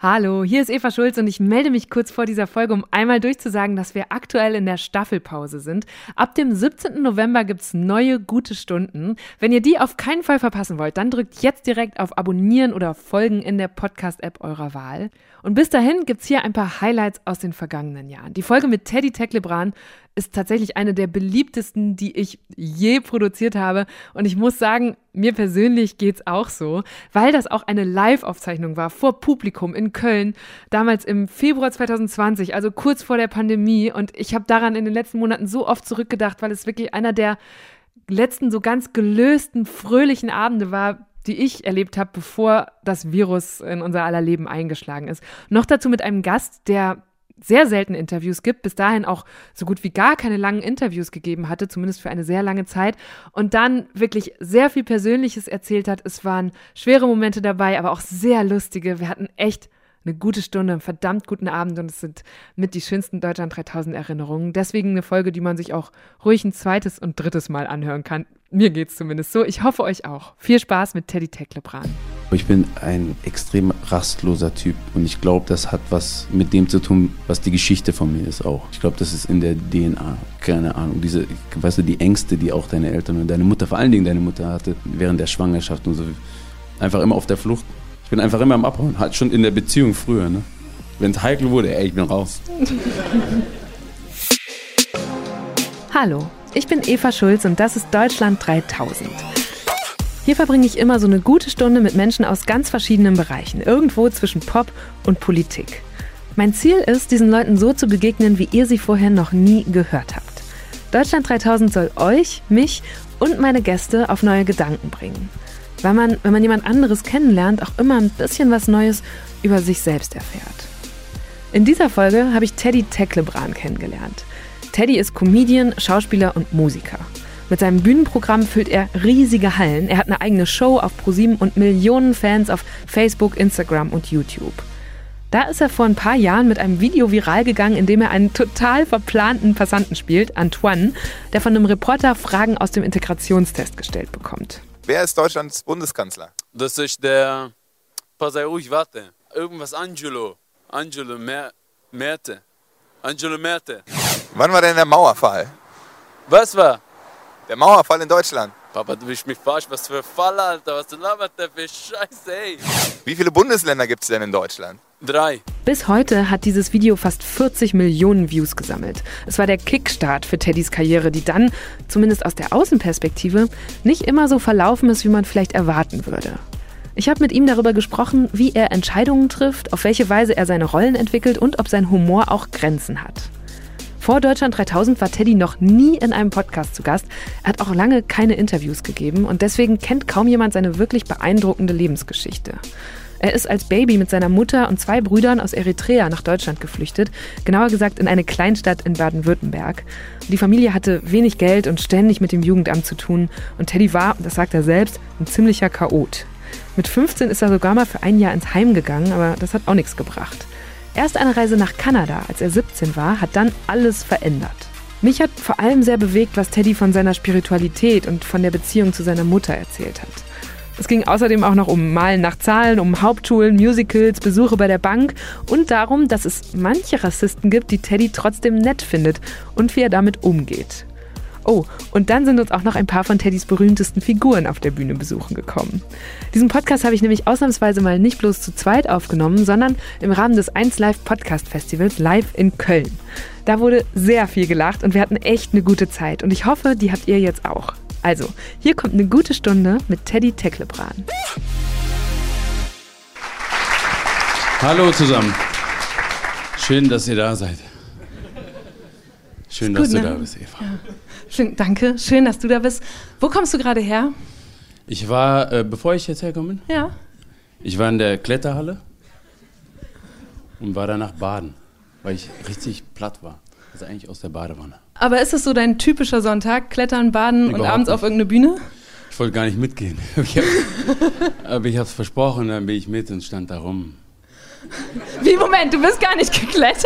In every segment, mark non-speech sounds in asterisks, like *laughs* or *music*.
Hallo, hier ist Eva Schulz und ich melde mich kurz vor dieser Folge, um einmal durchzusagen, dass wir aktuell in der Staffelpause sind. Ab dem 17. November gibt's neue gute Stunden. Wenn ihr die auf keinen Fall verpassen wollt, dann drückt jetzt direkt auf Abonnieren oder Folgen in der Podcast-App eurer Wahl. Und bis dahin gibt's hier ein paar Highlights aus den vergangenen Jahren. Die Folge mit Teddy Tecklebran ist tatsächlich eine der beliebtesten, die ich je produziert habe. Und ich muss sagen, mir persönlich geht's auch so, weil das auch eine Live-Aufzeichnung war vor Publikum in Köln, damals im Februar 2020, also kurz vor der Pandemie. Und ich habe daran in den letzten Monaten so oft zurückgedacht, weil es wirklich einer der letzten so ganz gelösten, fröhlichen Abende war, die ich erlebt habe, bevor das Virus in unser aller Leben eingeschlagen ist. Noch dazu mit einem Gast, der sehr selten Interviews gibt, bis dahin auch so gut wie gar keine langen Interviews gegeben hatte, zumindest für eine sehr lange Zeit, und dann wirklich sehr viel Persönliches erzählt hat. Es waren schwere Momente dabei, aber auch sehr lustige. Wir hatten echt eine gute Stunde, einen verdammt guten Abend und es sind mit die schönsten Deutschland 3000 Erinnerungen. Deswegen eine Folge, die man sich auch ruhig ein zweites und drittes Mal anhören kann. Mir geht's zumindest so. Ich hoffe euch auch. Viel Spaß mit Teddy Tecklebran. Ich bin ein extrem rastloser Typ und ich glaube, das hat was mit dem zu tun, was die Geschichte von mir ist auch. Ich glaube, das ist in der DNA. Keine Ahnung. Diese, weißt du, die Ängste, die auch deine Eltern und deine Mutter, vor allen Dingen deine Mutter hatte, während der Schwangerschaft und so. Einfach immer auf der Flucht. Ich bin einfach immer am Abhauen. Halt schon in der Beziehung früher, ne? Wenn es heikel wurde, ey, ich bin raus. Hallo, ich bin Eva Schulz und das ist Deutschland 3000. Hier verbringe ich immer so eine gute Stunde mit Menschen aus ganz verschiedenen Bereichen, irgendwo zwischen Pop und Politik. Mein Ziel ist, diesen Leuten so zu begegnen, wie ihr sie vorher noch nie gehört habt. Deutschland 3000 soll euch, mich und meine Gäste auf neue Gedanken bringen. Weil man, wenn man jemand anderes kennenlernt, auch immer ein bisschen was Neues über sich selbst erfährt. In dieser Folge habe ich Teddy Tecklebran kennengelernt. Teddy ist Comedian, Schauspieler und Musiker. Mit seinem Bühnenprogramm füllt er riesige Hallen. Er hat eine eigene Show auf ProSieben und Millionen Fans auf Facebook, Instagram und YouTube. Da ist er vor ein paar Jahren mit einem Video viral gegangen, in dem er einen total verplanten Passanten spielt, Antoine, der von einem Reporter Fragen aus dem Integrationstest gestellt bekommt. Wer ist Deutschlands Bundeskanzler? Das ist der. Pass ruhig, warte. Irgendwas Angelo. Angelo Mer Merte. Angelo Merte. Wann war denn der Mauerfall? Was war? Der Mauerfall in Deutschland. Papa, du willst mich falsch. Was für Fall, Alter. Was du labert der für Scheiße, ey. Wie viele Bundesländer gibt es denn in Deutschland? Drei. Bis heute hat dieses Video fast 40 Millionen Views gesammelt. Es war der Kickstart für Teddys Karriere, die dann, zumindest aus der Außenperspektive, nicht immer so verlaufen ist, wie man vielleicht erwarten würde. Ich habe mit ihm darüber gesprochen, wie er Entscheidungen trifft, auf welche Weise er seine Rollen entwickelt und ob sein Humor auch Grenzen hat. Vor Deutschland 3000 war Teddy noch nie in einem Podcast zu Gast. Er hat auch lange keine Interviews gegeben und deswegen kennt kaum jemand seine wirklich beeindruckende Lebensgeschichte. Er ist als Baby mit seiner Mutter und zwei Brüdern aus Eritrea nach Deutschland geflüchtet, genauer gesagt in eine Kleinstadt in Baden-Württemberg. Die Familie hatte wenig Geld und ständig mit dem Jugendamt zu tun und Teddy war, das sagt er selbst, ein ziemlicher Chaot. Mit 15 ist er sogar mal für ein Jahr ins Heim gegangen, aber das hat auch nichts gebracht. Erst eine Reise nach Kanada, als er 17 war, hat dann alles verändert. Mich hat vor allem sehr bewegt, was Teddy von seiner Spiritualität und von der Beziehung zu seiner Mutter erzählt hat. Es ging außerdem auch noch um Malen nach Zahlen, um Hauptschulen, Musicals, Besuche bei der Bank und darum, dass es manche Rassisten gibt, die Teddy trotzdem nett findet und wie er damit umgeht. Oh, und dann sind uns auch noch ein paar von Teddys berühmtesten Figuren auf der Bühne besuchen gekommen. Diesen Podcast habe ich nämlich ausnahmsweise mal nicht bloß zu zweit aufgenommen, sondern im Rahmen des 1 Live Podcast Festivals live in Köln. Da wurde sehr viel gelacht und wir hatten echt eine gute Zeit und ich hoffe, die habt ihr jetzt auch. Also, hier kommt eine gute Stunde mit Teddy Tecklebran. Hallo zusammen. Schön, dass ihr da seid. Schön, dass gut, du ne? da bist, Eva. Ja. Schön, danke, schön, dass du da bist. Wo kommst du gerade her? Ich war, äh, bevor ich jetzt hergekommen bin, Ja. ich war in der Kletterhalle und war danach baden, weil ich richtig platt war. Also eigentlich aus der Badewanne. Aber ist es so dein typischer Sonntag? Klettern, baden und Überhaupt abends auf nicht. irgendeine Bühne? Ich wollte gar nicht mitgehen. Ich *laughs* hab, aber ich habe es versprochen, dann bin ich mit und stand da rum. Wie, Moment, du bist gar nicht geklettert?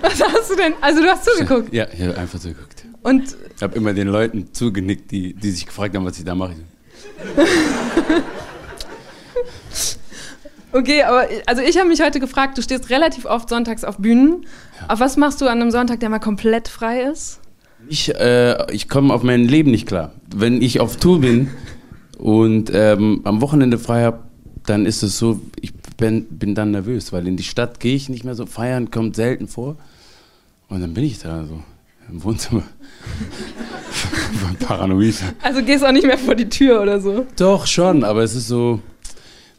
Was hast du denn? Also du hast zugeguckt. Ja, ich habe einfach zugeguckt. Und Ich habe immer den Leuten zugenickt, die, die sich gefragt haben, was ich da mache. *laughs* Okay, aber also ich habe mich heute gefragt, du stehst relativ oft sonntags auf Bühnen. Aber was machst du an einem Sonntag, der mal komplett frei ist? Ich, äh, ich komme auf mein Leben nicht klar. Wenn ich auf Tour bin und ähm, am Wochenende frei habe, dann ist es so, ich bin, bin dann nervös, weil in die Stadt gehe ich nicht mehr so. Feiern kommt selten vor. Und dann bin ich da so im Wohnzimmer. *laughs* Paranoid. Also gehst auch nicht mehr vor die Tür oder so. Doch, schon, aber es ist so,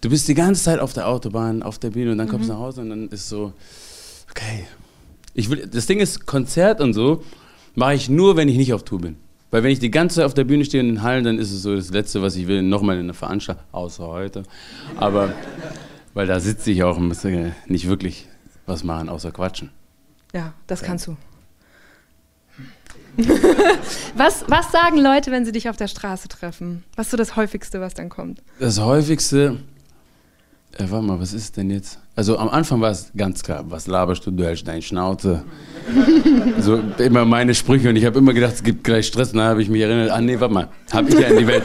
du bist die ganze Zeit auf der Autobahn, auf der Bühne und dann kommst du nach Hause und dann ist so, okay. Ich will, das Ding ist, Konzert und so mache ich nur, wenn ich nicht auf Tour bin. Weil wenn ich die ganze Zeit auf der Bühne stehe in den Hallen, dann ist es so das Letzte, was ich will, nochmal in einer Veranstaltung, außer heute. Aber, weil da sitze ich auch und muss äh, nicht wirklich was machen, außer quatschen. Ja, das kannst du. *laughs* was, was sagen Leute, wenn sie dich auf der Straße treffen? Was ist so das Häufigste, was dann kommt? Das häufigste, äh, warte mal, was ist denn jetzt? Also am Anfang war es ganz klar, was laberst du, du hältst deine Schnauze. so immer meine Sprüche und ich habe immer gedacht, es gibt gleich Stress. Und dann habe ich mich erinnert, ah nee, warte mal, habe ich ja in die Welt.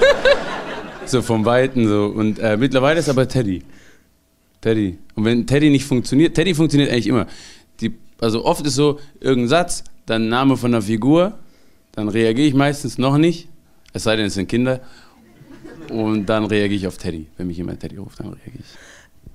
*laughs* so vom Weiten so. Und äh, mittlerweile ist aber Teddy. Teddy. Und wenn Teddy nicht funktioniert, Teddy funktioniert eigentlich immer. Die, also oft ist so irgendein Satz, dann Name von der Figur, dann reagiere ich meistens noch nicht, es sei denn, es sind Kinder. Und dann reagiere ich auf Teddy. Wenn mich jemand Teddy ruft, dann reagiere ich.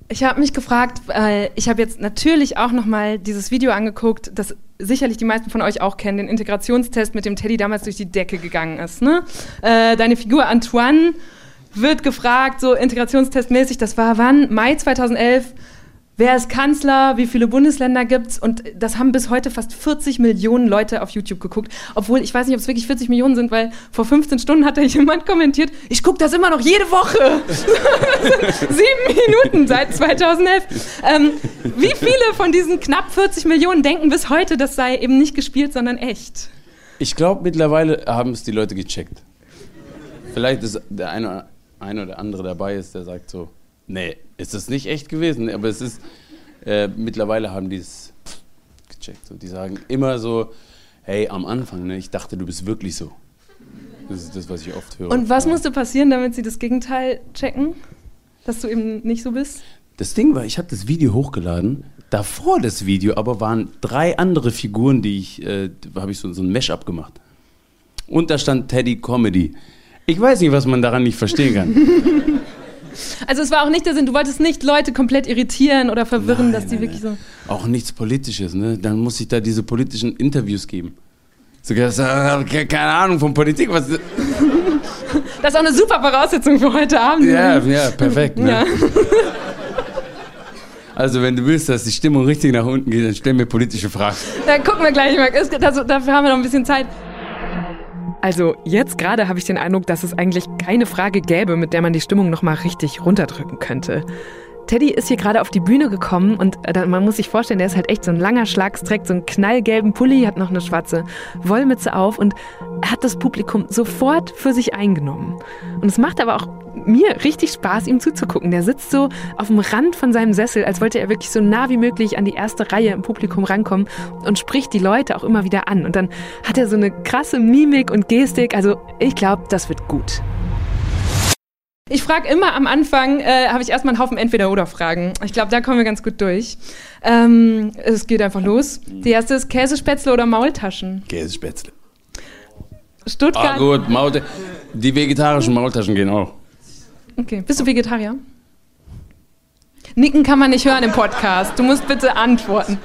Ich habe mich gefragt, äh, ich habe jetzt natürlich auch noch mal dieses Video angeguckt, das sicherlich die meisten von euch auch kennen, den Integrationstest, mit dem Teddy damals durch die Decke gegangen ist. Ne? Äh, deine Figur Antoine wird gefragt, so integrationstestmäßig, das war wann? Mai 2011. Wer ist Kanzler? Wie viele Bundesländer gibt's? Und das haben bis heute fast 40 Millionen Leute auf YouTube geguckt. Obwohl, ich weiß nicht, ob es wirklich 40 Millionen sind, weil vor 15 Stunden hat da jemand kommentiert, ich gucke das immer noch jede Woche. *laughs* Sieben Minuten seit 2011. Ähm, wie viele von diesen knapp 40 Millionen denken bis heute, das sei eben nicht gespielt, sondern echt? Ich glaube, mittlerweile haben es die Leute gecheckt. Vielleicht ist der eine, eine oder andere dabei ist, der sagt so, nee, ist das nicht echt gewesen? Aber es ist, äh, mittlerweile haben die es gecheckt. So. Die sagen immer so, hey, am Anfang, ne, ich dachte, du bist wirklich so. Das ist das, was ich oft höre. Und was musste passieren, damit sie das Gegenteil checken? Dass du eben nicht so bist? Das Ding war, ich habe das Video hochgeladen. Davor das Video aber waren drei andere Figuren, die ich, äh, habe ich so, so ein Mesh-up gemacht. Und da stand Teddy Comedy. Ich weiß nicht, was man daran nicht verstehen kann. *laughs* Also es war auch nicht der Sinn, du wolltest nicht Leute komplett irritieren oder verwirren, Nein, dass die nein, wirklich nein. so. Auch nichts Politisches, ne? Dann muss ich da diese politischen Interviews geben. So, äh, keine Ahnung von Politik. Was, *laughs* Das ist auch eine super Voraussetzung für heute Abend. ja, ja, perfekt. Ne? Ja. *laughs* Also wenn du willst, dass die Stimmung richtig nach unten geht, dann stell mir politische Fragen. Dann gucken wir gleich mal. Dafür haben wir noch ein bisschen Zeit. Also jetzt gerade habe ich den Eindruck, dass es eigentlich keine Frage gäbe, mit der man die Stimmung noch mal richtig runterdrücken könnte. Teddy ist hier gerade auf die Bühne gekommen und äh, man muss sich vorstellen, der ist halt echt so ein langer Schlags, trägt so einen knallgelben Pulli, hat noch eine schwarze Wollmütze auf und hat das Publikum sofort für sich eingenommen. Und es macht aber auch mir richtig Spaß, ihm zuzugucken. Der sitzt so auf dem Rand von seinem Sessel, als wollte er wirklich so nah wie möglich an die erste Reihe im Publikum rankommen und spricht die Leute auch immer wieder an. Und dann hat er so eine krasse Mimik und Gestik. Also ich glaube, das wird gut. Ich frage immer am Anfang, äh, habe ich erstmal einen Haufen Entweder-Oder-Fragen. Ich glaube, da kommen wir ganz gut durch. Ähm, es geht einfach los. Die erste ist Käsespätzle oder Maultaschen? Käsespätzle. Stuttgart. Ah gut, Maul die vegetarischen Maultaschen gehen auch. Okay. Bist du Vegetarier? Nicken kann man nicht hören im Podcast. Du musst bitte antworten.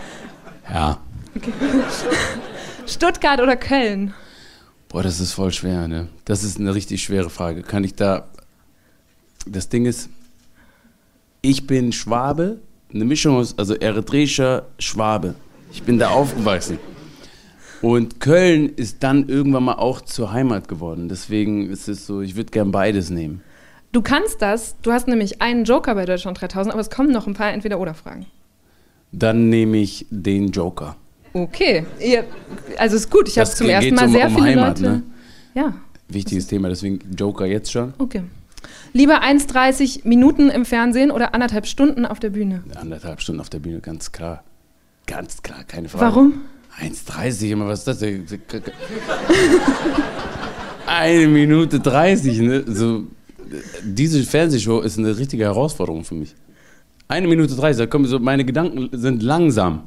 Ja. *laughs* Stuttgart oder Köln? Boah, das ist voll schwer, ne? Das ist eine richtig schwere Frage. Kann ich da. Das Ding ist, ich bin Schwabe, eine Mischung aus, also eritreischer Schwabe. Ich bin da aufgewachsen. Und Köln ist dann irgendwann mal auch zur Heimat geworden. Deswegen ist es so, ich würde gern beides nehmen. Du kannst das. Du hast nämlich einen Joker bei Deutschland 3000, aber es kommen noch ein paar Entweder-Oder-Fragen. Dann nehme ich den Joker. Okay. Ihr, also ist gut. Ich habe zum ersten Mal um- sehr um viele Heimat, Leute. ne? Ja. Wichtiges Thema, deswegen Joker jetzt schon. Okay. Lieber 1,30 Minuten im Fernsehen oder anderthalb Stunden auf der Bühne? Anderthalb Stunden auf der Bühne, ganz klar. Ganz klar, keine Frage. Warum? 1,30, immer was ist das? Eine Minute 30, ne? So, diese Fernsehshow ist eine richtige Herausforderung für mich. Eine Minute 30, da kommen so, meine Gedanken sind langsam.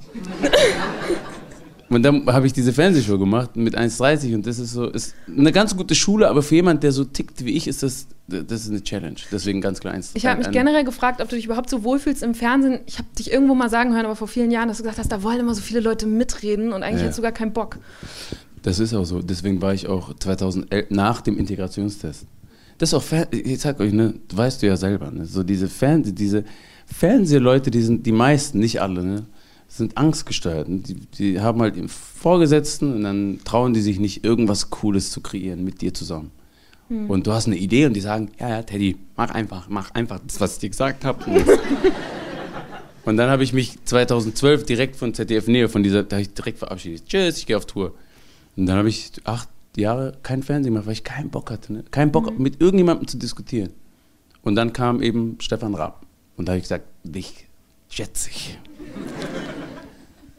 Und dann habe ich diese Fernsehshow gemacht mit 1,30 und das ist so, ist eine ganz gute Schule, aber für jemanden, der so tickt wie ich, ist das, das ist eine Challenge. Deswegen ganz klar 1. Ich habe mich generell gefragt, ob du dich überhaupt so wohlfühlst im Fernsehen. Ich habe dich irgendwo mal sagen hören, aber vor vielen Jahren, dass du gesagt hast, da wollen immer so viele Leute mitreden und eigentlich Ja. hättest du gar keinen Bock. Das ist auch so. Deswegen war ich auch 2011 nach dem Integrationstest. Das ist auch, ich sag euch, ne, weißt du ja selber, ne, so diese Fernseh, diese Fernsehleute, die sind, die meisten, nicht alle, ne, sind angstgesteuert. Die, die haben halt ihren Vorgesetzten und dann trauen die sich nicht, irgendwas Cooles zu kreieren mit dir zusammen. Und du hast eine Idee und die sagen, ja, ja, Teddy, mach einfach, mach einfach das, was ich dir gesagt habe. *laughs* Und dann habe ich mich 2012 direkt von ZDF Nähe, von dieser, da habe ich direkt verabschiedet. Tschüss, ich gehe auf Tour. Und dann habe ich acht Jahre kein Fernsehen mehr, weil ich keinen Bock hatte. Ne? Keinen Bock, mit irgendjemandem zu diskutieren. Und dann kam eben Stefan Raab. Und da habe ich gesagt, dich schätze ich.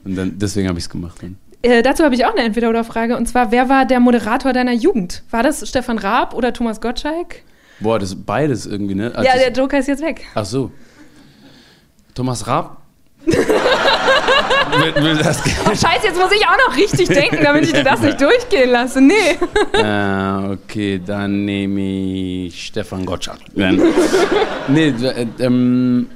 Und dann, deswegen habe ich es gemacht. Dann. Äh, dazu habe ich auch eine Entweder-Oder-Frage. Und zwar, wer war der Moderator deiner Jugend? War das Stefan Raab oder Thomas Gottschalk? Boah, das ist beides irgendwie, ne? Als ja, der Joker ist jetzt weg. Ach so. Thomas Raab? *laughs* will, will das Oh, scheiße, jetzt muss ich auch noch richtig denken, damit ich *laughs* dir das nicht durchgehen lasse. Nee. äh, okay, dann nehme ich Stefan Gottschalk. *laughs* Nee, äh, ähm.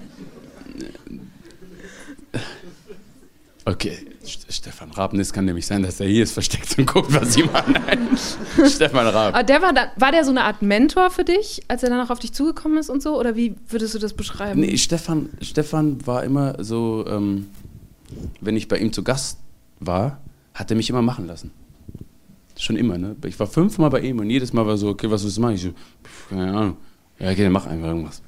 Okay, St- Stefan Raab, nee, es kann nämlich sein, dass er hier ist versteckt und guckt, was ich mache. Nein. *laughs* Stefan Raab. Aber der war, dann, war der so eine Art Mentor für dich, als er dann auch auf dich zugekommen ist und so? Oder wie würdest du das beschreiben? Nee, Stefan, Stefan war immer so, ähm, wenn ich bei ihm zu Gast war, hat er mich immer machen lassen. Schon immer, ne? Ich war fünfmal bei ihm und jedes Mal war so, okay, was willst du machen? Ich so, pff, keine Ahnung. Ja, okay, dann mach einfach irgendwas.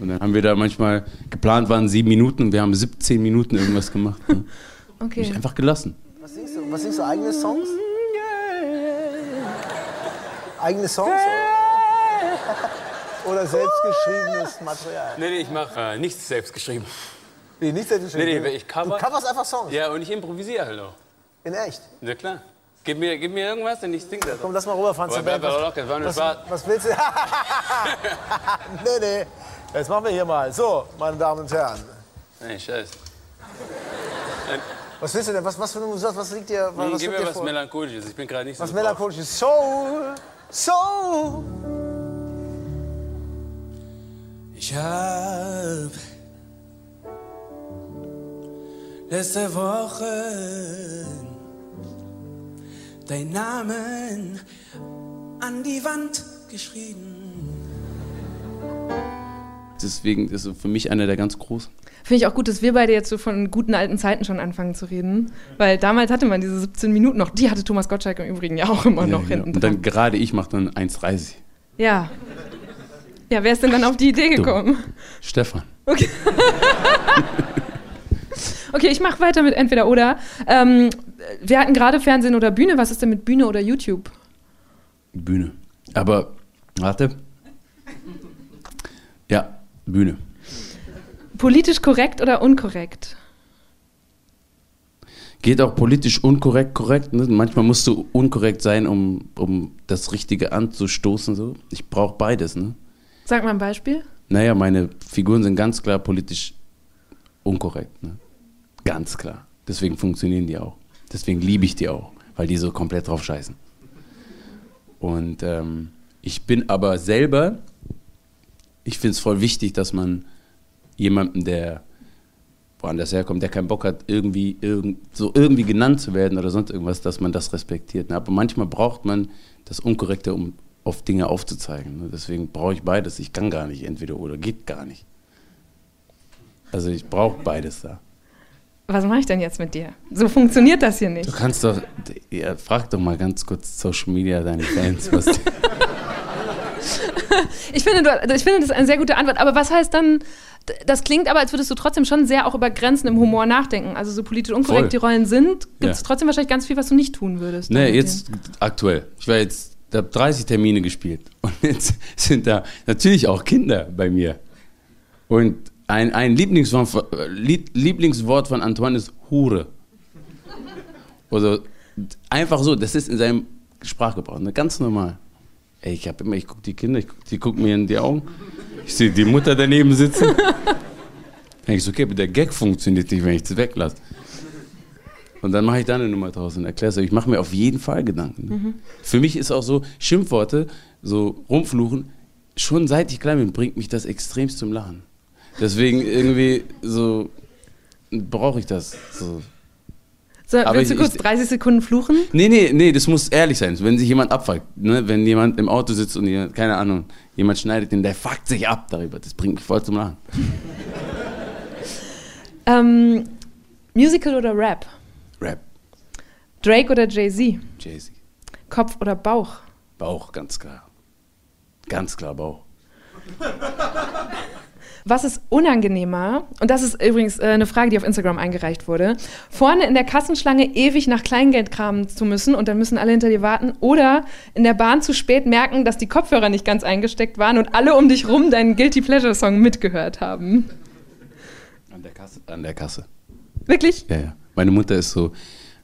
Und dann haben wir da manchmal, geplant waren sieben Minuten und wir haben 17 Minuten irgendwas gemacht. Ne? *laughs* Okay. Mich einfach gelassen. Was singst du? Was singst du? Eigene Songs? Eigene Songs? Oder, oder selbstgeschriebenes Material? Nee, nee, ich mache äh, nichts selbst geschrieben. Nee, nicht selbstgeschrieben. Nee, nee, ich cover- Du coverst einfach Songs. Ja, und ich improvisiere halt auch. In echt. Ja, klar. Gib mir, gib mir irgendwas und ich sing das. Komm, lass mal rüber, Franz. Was, Spaß. was willst du? *laughs* nee, nee. Jetzt machen wir hier mal. So, meine Damen und Herren. Nee, scheiß. Was willst du denn? Was, was für eine Musik? Was liegt dir, was, was Gib mir dir was vor? Melancholisches. Ich bin gerade nicht so Was drauf. melancholisches. Soul. Soul. Ich hab letzte Woche deinen Namen an die Wand geschrieben. Deswegen ist es für mich einer der ganz großen. Finde ich auch gut, dass wir beide jetzt so von guten alten Zeiten schon anfangen zu reden. Weil damals hatte man diese 17 Minuten noch. Die hatte Thomas Gottschalk im Übrigen ja auch immer Ja, noch genau. hinten Und dran. dann gerade ich mache dann 1,30. Ja. Ja, wer ist denn dann auf die Idee gekommen? Stefan. Okay, *laughs* ich mache weiter mit entweder oder. Ähm, wir hatten gerade Fernsehen oder Bühne. Was ist denn mit Bühne oder YouTube? Bühne. Aber, warte. Ja, Bühne. Politisch korrekt oder unkorrekt? Geht auch politisch unkorrekt, korrekt. Ne? Manchmal musst du unkorrekt sein, um, um das Richtige anzustoßen. So. Ich brauche beides. Ne? Sag mal ein Beispiel. Naja, meine Figuren sind ganz klar politisch unkorrekt. Ne? Ganz klar. Deswegen funktionieren die auch. Deswegen liebe ich die auch, weil die so komplett drauf scheißen. Und ähm, ich bin aber selber, ich finde es voll wichtig, dass man jemanden, der woanders herkommt, der keinen Bock hat, irgendwie, irgend, so irgendwie genannt zu werden oder sonst irgendwas, dass man das respektiert. Ne? Aber manchmal braucht man das Unkorrekte, um auf Dinge aufzuzeigen. Ne? Deswegen brauche ich beides. Ich kann gar nicht entweder oder, geht gar nicht. Also ich brauche beides da. Was mache ich denn jetzt mit dir? So funktioniert das hier Du nicht. kannst doch, ja, frag doch mal ganz kurz Social Media deine Fans, was *laughs* *laughs* Ich finde, du, ich finde, das ist eine sehr gute Antwort. Aber was heißt dann, das klingt aber, als würdest du trotzdem schon sehr auch über Grenzen im Humor nachdenken. Also so politisch unkorrekt Voll. die Rollen sind, gibt es Ja. trotzdem wahrscheinlich ganz viel, was du nicht tun würdest. Ne, mit jetzt aktuell. Ich war jetzt, habe 30 Termine gespielt *laughs* und jetzt sind da natürlich auch Kinder bei mir. Und ein, ein Lieblingswort, von- Lieblingswort von Antoine ist Hure. Also einfach so, das ist in seinem Sprachgebrauch, ne, ganz normal. Ey, ich habe immer, ich gucke die Kinder, guck, die gucken mir in die Augen. Ich sehe die Mutter daneben sitzen. *laughs* denke ich so, okay, aber der Gag funktioniert nicht, wenn ich das weglasse. Und dann mache ich da eine Nummer draus und erkläre es. Ich mache mir auf jeden Fall Gedanken. Mhm. Für mich ist auch so, Schimpfworte, so rumfluchen, schon seit ich klein bin, bringt mich das extremst zum Lachen. Deswegen irgendwie so brauche ich das. So. So, Aber willst du kurz ich- 30 Sekunden fluchen? Nee, nee, nee, das muss ehrlich sein. Wenn sich jemand abfuckt, ne? wenn jemand im Auto sitzt und ihr, keine Ahnung, jemand schneidet den, der fuckt sich ab darüber. Das bringt mich voll zum Lachen. Ähm, Musical oder Rap? Rap, Drake oder Jay-Z? Jay-Z. Kopf oder Bauch? Bauch, ganz klar. Ganz klar Bauch. *laughs* Was ist unangenehmer? Und das ist übrigens äh, eine Frage, die auf Instagram eingereicht wurde. Vorne in der Kassenschlange ewig nach Kleingeld kramen zu müssen und dann müssen alle hinter dir warten. Oder in der Bahn zu spät merken, dass die Kopfhörer nicht ganz eingesteckt waren und alle um dich rum deinen Guilty Pleasure Song mitgehört haben. An der Kasse. An der Kasse. Wirklich? Ja, ja. Meine Mutter ist so,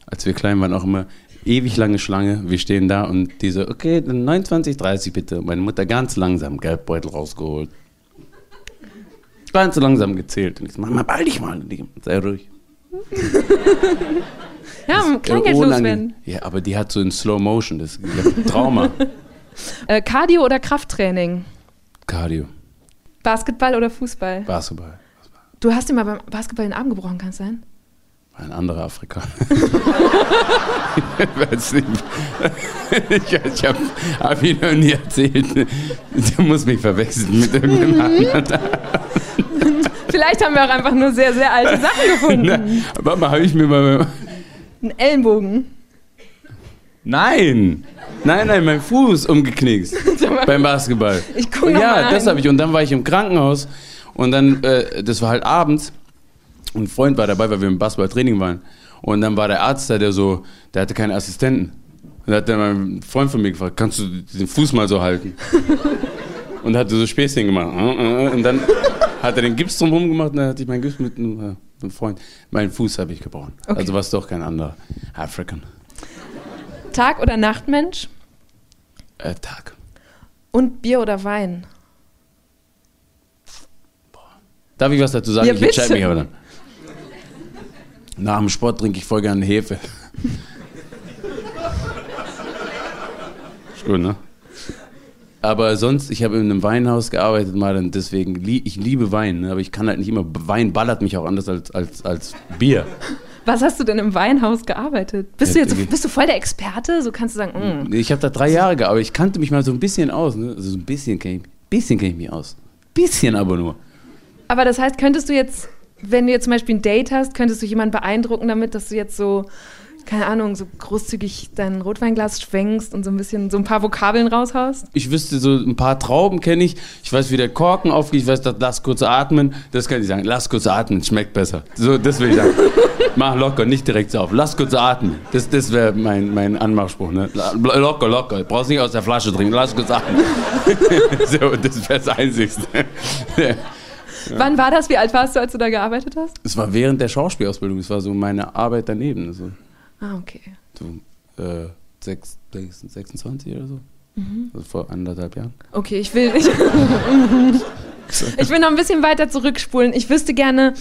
als wir klein waren, auch immer ewig lange Schlange. Wir stehen da und die so, okay, dann 29, 30 bitte. Meine Mutter ganz langsam Geldbeutel rausgeholt. Ganz langsam gezählt. Und ich so, Mama, ball dich mal. Und die, sei ruhig. *laughs* Ja, Kleingeld Äh, unangenehm. loswerden. Ja, aber die hat so in Slow Motion, das ist ein Trauma. *laughs* Äh, Cardio oder Krafttraining? Cardio, Basketball oder Fußball? Basketball. Du hast dir mal beim Basketball den Arm gebrochen, kann es sein? Ein anderer Afrikaner. *laughs* ich weiß nicht. Ich, habe hab ihn noch nie erzählt. Der muss mich verwechseln mit irgendeinem anderen. Vielleicht haben wir auch einfach nur sehr, sehr alte Sachen gefunden. Warte mal, habe ich mir mal. Ein Ellenbogen. Nein! Nein, nein, mein Fuß umgeknickst. *laughs* beim Basketball. Ich guck noch Ja, das habe ich. Und dann war ich im Krankenhaus. Und dann, äh, das war halt abends. Und ein Freund war dabei, weil wir im Basketballtraining waren. Und dann war der Arzt da, der so, der hatte keinen Assistenten. Und da hat dann mein Freund von mir gefragt, kannst du den Fuß mal so halten? *laughs* Und hatte so Späßchen gemacht. Und dann hat er den Gips drumherum gemacht und dann hatte ich meinen Gips mit einem, äh, Freund. Meinen Fuß habe ich gebrochen. Okay. Also war es doch kein anderer African. Tag- oder Nachtmensch? Äh, Tag. Und Bier oder Wein? Darf ich was dazu sagen? Ja, ich entscheide mich aber dann. Nach dem Sport trinke ich voll gerne Hefe. Ist gut, ne? Aber sonst, ich habe in einem Weinhaus gearbeitet mal und deswegen, ich liebe Wein, ne? aber ich kann halt nicht immer, Wein ballert mich auch anders als, als, als Bier. Was hast du denn im Weinhaus gearbeitet? Bist du Ja, jetzt bist du voll der Experte? So kannst du sagen, mm. Ich habe da drei Jahre gearbeitet, ich kannte mich mal so ein bisschen aus, ne? also so ein bisschen kenne ich, bisschen kenn ich mich aus. Bisschen aber nur. Aber das heißt, könntest du jetzt, wenn du jetzt zum Beispiel ein Date hast, könntest du jemanden beeindrucken damit, dass du jetzt so, keine Ahnung, so großzügig dein Rotweinglas schwenkst und so ein bisschen so ein paar Vokabeln raushaust? Ich wüsste so ein paar Trauben kenne ich. Ich weiß, wie der Korken aufgeht. Ich weiß, dass lass kurz atmen. Das kann ich sagen. Lass kurz atmen, schmeckt besser. So, das will ich sagen. *laughs* Mach locker, nicht direkt so auf. Lass kurz atmen. Das, das wäre mein, mein Anmachspruch. Ne? Locker, locker. Brauchst nicht aus der Flasche trinken. Lass kurz atmen. *laughs* so, das wäre das Einzigste. Wann war das? Wie alt warst du, als du da gearbeitet hast? Es war während der Schauspielausbildung. Es war so meine Arbeit daneben. Also, Ah, okay. so äh, sechs, 26 oder so. Also vor anderthalb Jahren. Okay, ich will. Ich, *laughs* ich will noch ein bisschen weiter zurückspulen. Ich wüsste gerne,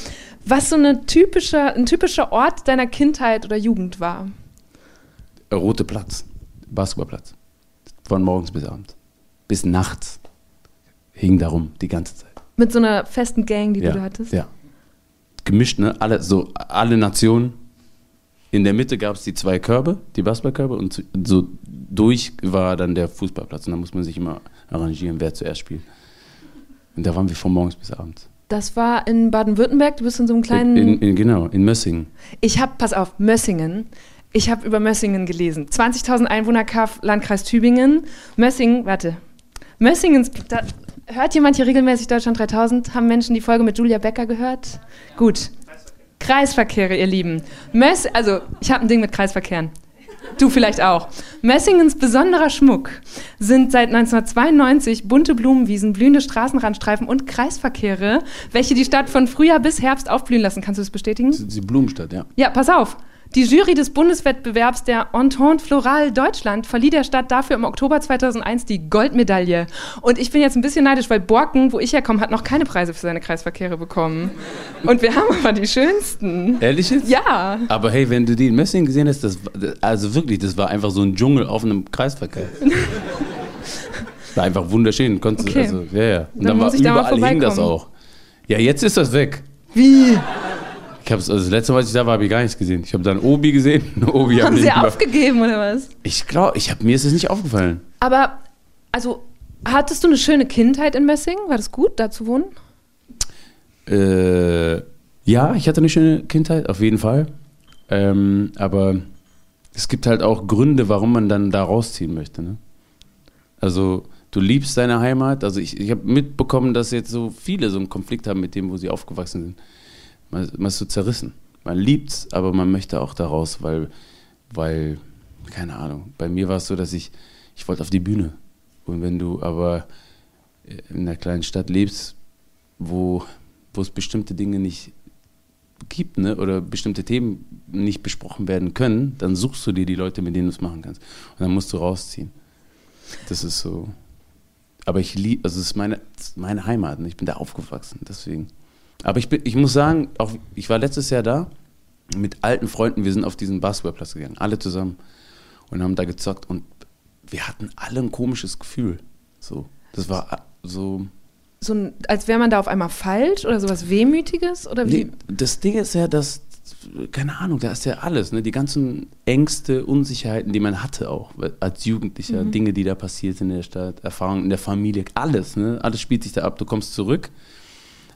was so eine typische, ein typischer Ort deiner Kindheit oder Jugend war. Äh, Rote Platz, Basketballplatz. Von morgens bis abends. Bis nachts. Hing darum die ganze Zeit. Mit so einer festen Gang, die ja. du da hattest. Ja. Gemischt, ne? Alle, so, alle Nationen. In der Mitte gab es die zwei Körbe, die Basketballkörbe, und zu- so durch war dann der Fußballplatz. Und da muss man sich immer arrangieren, wer zuerst spielt. Und da waren wir von morgens bis abends. Das war in Baden-Württemberg. Du bist in so einem kleinen. In, in, genau, in Mössingen. Ich habe, pass auf, Mössingen. Ich habe über Mössingen gelesen. 20.000 Einwohner, Kaff, Landkreis Tübingen. Mössingen, warte. Mössingens, da, hört jemand hier regelmäßig Deutschland 3000? Haben Menschen die Folge mit Julia Becker gehört? Gut. Kreisverkehre, ihr Lieben. Möss, also, ich habe ein Ding mit Kreisverkehren. Du vielleicht auch. Messingens besonderer Schmuck sind seit 1992 bunte Blumenwiesen, blühende Straßenrandstreifen und Kreisverkehre, welche die Stadt von Frühjahr bis Herbst aufblühen lassen. Kannst du das bestätigen? Das ist die Blumenstadt, ja. Ja, pass auf. Die Jury des Bundeswettbewerbs der Entente Floral Deutschland verlieh der Stadt dafür im Oktober 2001 die Goldmedaille. Und ich bin jetzt ein bisschen neidisch, weil Borken, wo ich herkomme, hat noch keine Preise für seine Kreisverkehre bekommen. Und wir haben aber die schönsten. Ehrlich jetzt? Ja. Aber hey, wenn du die in Messing gesehen hast, das, also wirklich, das war einfach so ein Dschungel auf einem Kreisverkehr. *laughs* war einfach wunderschön. Konntest, Okay. also, ja, ja. Und Dann dann, war muss ich da mal überall hing das auch. Ja, jetzt ist das weg. Wie? Ich hab's, also das letzte Mal, als ich da war, habe ich gar nichts gesehen. Ich habe dann Obi gesehen. Obi *laughs* Haben sie aufgegeben oder was? Ich glaube, ich hab, mir ist es nicht aufgefallen. Aber, also, hattest du eine schöne Kindheit in Messing? War das gut, da zu wohnen? Äh, ja, ich hatte eine schöne Kindheit, auf jeden Fall. Ähm, aber es gibt halt auch Gründe, warum man dann da rausziehen möchte. Ne? Also, du liebst deine Heimat. Also, ich, ich habe mitbekommen, dass jetzt so viele so einen Konflikt haben mit dem, wo sie aufgewachsen sind. Man, man ist so zerrissen. Man liebt's, aber man möchte auch da raus, weil, weil, keine Ahnung, bei mir war es so, dass ich, ich wollte auf die Bühne. Und wenn du aber in einer kleinen Stadt lebst, wo, wo es bestimmte Dinge nicht gibt, ne, oder bestimmte Themen nicht besprochen werden können, dann suchst du dir die Leute, mit denen du es machen kannst. Und dann musst du rausziehen. Das ist so. Aber ich liebe, also es ist meine, es meine Heimat, ne? ich bin da aufgewachsen, deswegen. Aber ich, bin, ich muss sagen, auch, ich war letztes Jahr da mit alten Freunden, wir sind auf diesen Basketballplatz gegangen, alle zusammen und haben da gezockt und wir hatten alle ein komisches Gefühl. So, das war so. So ein, als wäre man da auf einmal falsch oder sowas Wehmütiges? Oder wie? Nee, das Ding ist ja, dass, keine Ahnung, da ist ja alles, ne? die ganzen Ängste, Unsicherheiten, die man hatte auch als Jugendlicher, Dinge, die da passiert sind in der Stadt, Erfahrungen in der Familie, alles, ne? alles spielt sich da ab. Du kommst zurück,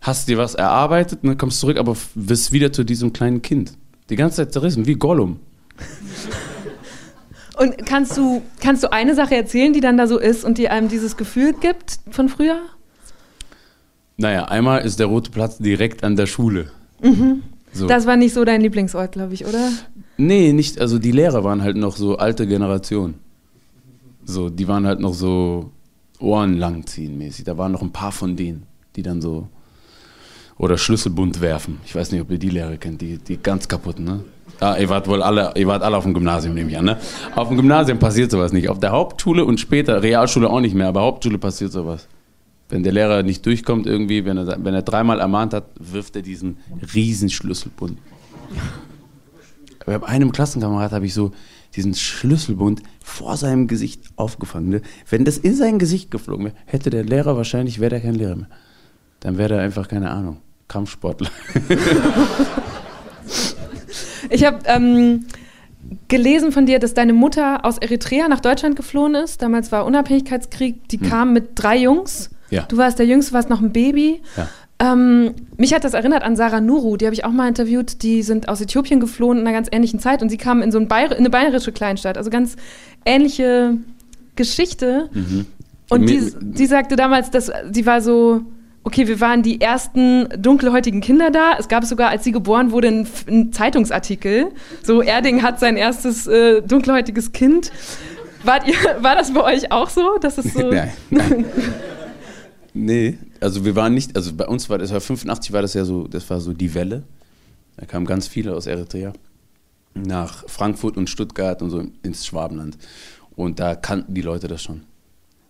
hast dir was erarbeitet, ne? kommst zurück, aber wirst wieder zu diesem kleinen Kind. Die ganze Zeit zerrissen, wie Gollum. *laughs* Und kannst du, kannst du eine Sache erzählen, die dann da so ist und die einem dieses Gefühl gibt von früher? Naja, einmal ist der Rote Platz direkt an der Schule. So. Das war nicht so dein Lieblingsort, glaube ich, oder? Nee, nicht, also die Lehrer waren halt noch so alte Generation. So, die waren halt noch so Ohren langziehen mäßig. Da waren noch ein paar von denen, die dann so oder Schlüsselbund werfen. Ich weiß nicht, ob ihr die Lehrer kennt, die, die ganz kaputten, ne? Ah, ihr wart wohl alle, ihr wart alle auf dem Gymnasium, nehme ich an, ne? Auf dem Gymnasium passiert sowas nicht. Auf der Hauptschule und später, Realschule auch nicht mehr, aber Hauptschule passiert sowas. Wenn der Lehrer nicht durchkommt irgendwie, wenn er, wenn er dreimal ermahnt hat, wirft er diesen riesen Schlüsselbund. Bei einem Klassenkamerad habe ich so diesen Schlüsselbund vor seinem Gesicht aufgefangen. ne? Wenn das in sein Gesicht geflogen wäre, hätte der Lehrer wahrscheinlich, wäre der kein Lehrer mehr. Dann wäre der einfach, keine Ahnung, Kampfsportler. Ich habe ähm, gelesen von dir, dass deine Mutter aus Eritrea nach Deutschland geflohen ist. Damals war Unabhängigkeitskrieg. Die kam mit drei Jungs. Hm. Ja. Du warst der Jüngste, warst noch ein Baby. Ja. Ähm, mich hat das erinnert an Sarah Nuru, die habe ich auch mal interviewt. Die sind aus Äthiopien geflohen in einer ganz ähnlichen Zeit und sie kamen in so ein Bayer in eine bayerische Kleinstadt. Also ganz ähnliche Geschichte. Und Mir- die, die sagte damals, dass die war so, okay, wir waren die ersten dunkelhäutigen Kinder da. Es gab sogar, als sie geboren wurde, einen, einen Zeitungsartikel. So, Erding hat sein erstes äh, dunkelhäutiges Kind. Wart ihr, *laughs* war das bei euch auch so? Dass es so *laughs* nein, nein. *laughs* Nee, also wir waren nicht, also bei uns war das war 85 war das ja so, das war so die Welle. Da kamen ganz viele aus Eritrea nach Frankfurt und Stuttgart und so ins Schwabenland. Und da kannten die Leute das schon.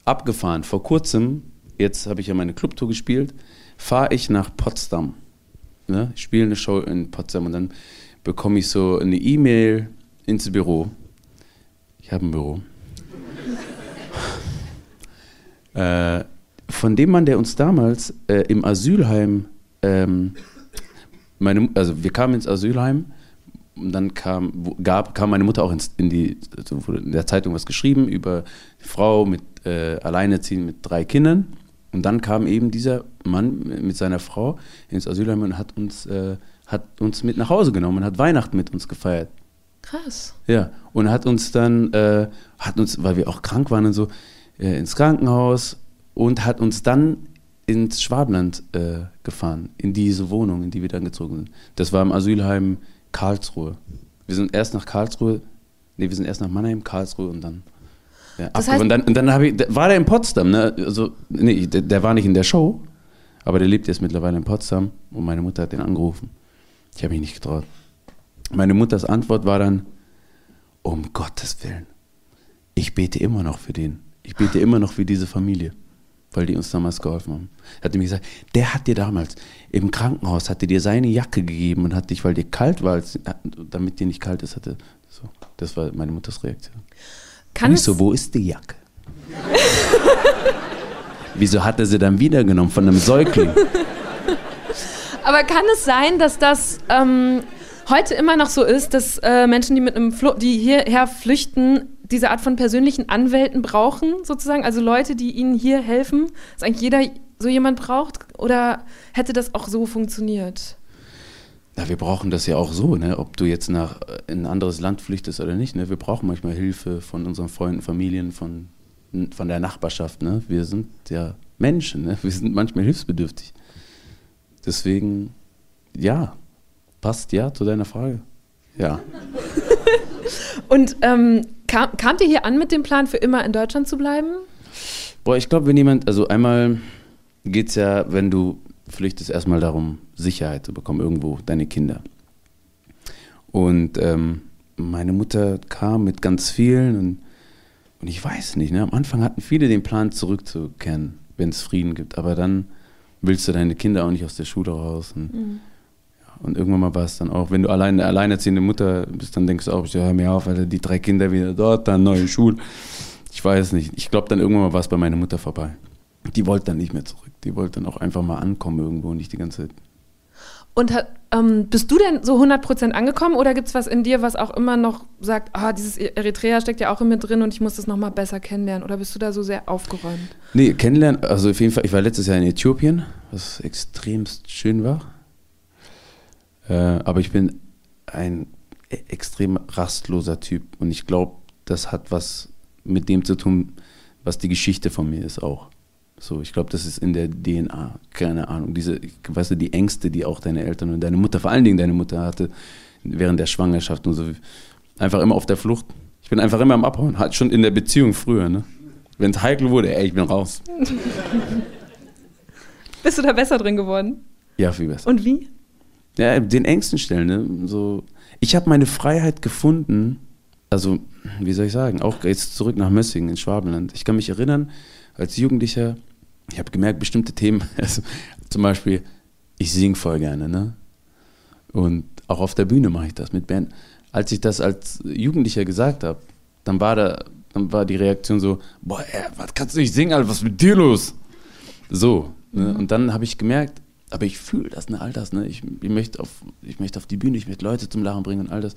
Abgefahren. Vor kurzem, jetzt habe ich ja meine Clubtour gespielt, fahre ich nach Potsdam. Ne? Ich spiele eine Show in Potsdam und dann bekomme ich so eine E-Mail ins Büro. Ich habe ein Büro. *laughs* äh, von dem Mann, der uns damals äh, im Asylheim, ähm, meine, also wir kamen ins Asylheim und dann kam, gab, kam meine Mutter auch ins, in die, also in der Zeitung was geschrieben über Frau mit äh, Alleinerziehend mit drei Kindern und dann kam eben dieser Mann mit seiner Frau ins Asylheim und hat uns, äh, hat uns mit nach Hause genommen und hat Weihnachten mit uns gefeiert. krass. Ja, und hat uns dann, äh, hat uns, weil wir auch krank waren und so, äh, ins Krankenhaus und hat uns dann ins Schwabenland äh, gefahren, in diese Wohnung, in die wir dann gezogen sind. Das war im Asylheim Karlsruhe. Wir sind erst nach Karlsruhe, nee, wir sind erst nach Mannheim, Karlsruhe und dann. Ja, Das heißt- und dann, und dann ich, war der in Potsdam, ne? Also, nee, der, der war nicht in der Show, aber der lebt jetzt mittlerweile in Potsdam und meine Mutter hat den angerufen. Ich habe mich nicht getraut. Meine Mutters Antwort war dann, um Gottes Willen, ich bete immer noch für den. Ich bete immer noch für diese Familie, weil die uns damals geholfen haben. Er hat mir gesagt, der hat dir damals im Krankenhaus, hat dir seine Jacke gegeben und hat dich, weil dir kalt war, als, damit dir nicht kalt ist, hatte. So, das war meine Mutters Reaktion. Kann Nicht es, so, wo ist die Jacke? *laughs* Wieso hat er sie dann wiedergenommen von einem Säugling? aber kann es sein, dass das ähm, heute immer noch so ist, dass äh, Menschen, die mit einem Flo die hierher flüchten, diese Art von persönlichen Anwälten brauchen, sozusagen? Also Leute, die ihnen hier helfen? Dass eigentlich jeder so jemand braucht? Oder hätte das auch so funktioniert? Na, wir brauchen das ja auch so, ne? ob du jetzt nach äh, in ein anderes Land flüchtest oder nicht. Ne? Wir brauchen manchmal Hilfe von unseren Freunden, Familien, von, von der Nachbarschaft. Ne? Wir sind ja Menschen, ne? wir sind manchmal hilfsbedürftig. Deswegen, ja, passt ja zu deiner Frage. Ja. *laughs* Und ähm, kam, kamt ihr hier an mit dem Plan, für immer in Deutschland zu bleiben? Boah, ich glaube, wenn jemand, also einmal geht es ja, wenn du flüchtest, erstmal darum, Sicherheit zu bekommen, irgendwo, deine Kinder. Und ähm, meine Mutter kam mit ganz vielen und, und ich weiß nicht, ne, am Anfang hatten viele den Plan, zurückzukehren, wenn es Frieden gibt, aber dann willst du deine Kinder auch nicht aus der Schule raus. Und, ja, und irgendwann mal war es dann auch, wenn du allein, eine alleinerziehende Mutter bist, dann denkst du auch, ja, hör mir auf, Alter, die drei Kinder wieder dort, dann neue Schule. Ich weiß nicht. Ich glaube, dann irgendwann mal war es bei meiner Mutter vorbei. Die wollte dann nicht mehr zurück. Die wollte dann auch einfach mal ankommen irgendwo und nicht die ganze Zeit. Und hat, ähm, bist du denn so 100% angekommen oder gibt es was in dir, was auch immer noch sagt, ah, dieses Eritrea steckt ja auch in mir drin und ich muss das nochmal besser kennenlernen? Oder bist du da so sehr aufgeräumt? Nee, kennenlernen, also auf jeden Fall, ich war letztes Jahr in Äthiopien, was extremst schön war. Äh, aber ich bin ein e- extrem rastloser Typ und ich glaube, das hat was mit dem zu tun, was die Geschichte von mir ist auch. So, ich glaube, das ist in der DNA, keine Ahnung. Diese, weißt du, die Ängste, die auch deine Eltern und deine Mutter, vor allen Dingen deine Mutter hatte, während der Schwangerschaft und so, einfach immer auf der Flucht. Ich bin einfach immer am Abhauen, halt schon in der Beziehung früher, ne? Wenn es heikel wurde, ey, ich bin raus. *laughs* Bist du da besser drin geworden? Ja, viel besser. Und wie? Ja, den Ängsten stellen, ne? So, ich habe meine Freiheit gefunden, also, wie soll ich sagen, auch jetzt zurück nach Mössingen in Schwabenland. Ich kann mich erinnern, als Jugendlicher, ich habe gemerkt, bestimmte Themen, *laughs* also zum Beispiel, ich singe voll gerne, ne? Und auch auf der Bühne mache ich das mit Band. Als ich das als Jugendlicher gesagt habe, dann war da, dann war die Reaktion so, boah, ey, was kannst du nicht singen, Alter, was ist mit dir los? So. Ne? Und dann habe ich gemerkt, aber ich fühle das, ne, all das, ne? Ich, ich, möchte auf, ich möchte auf die Bühne, ich möchte Leute zum Lachen bringen und all das.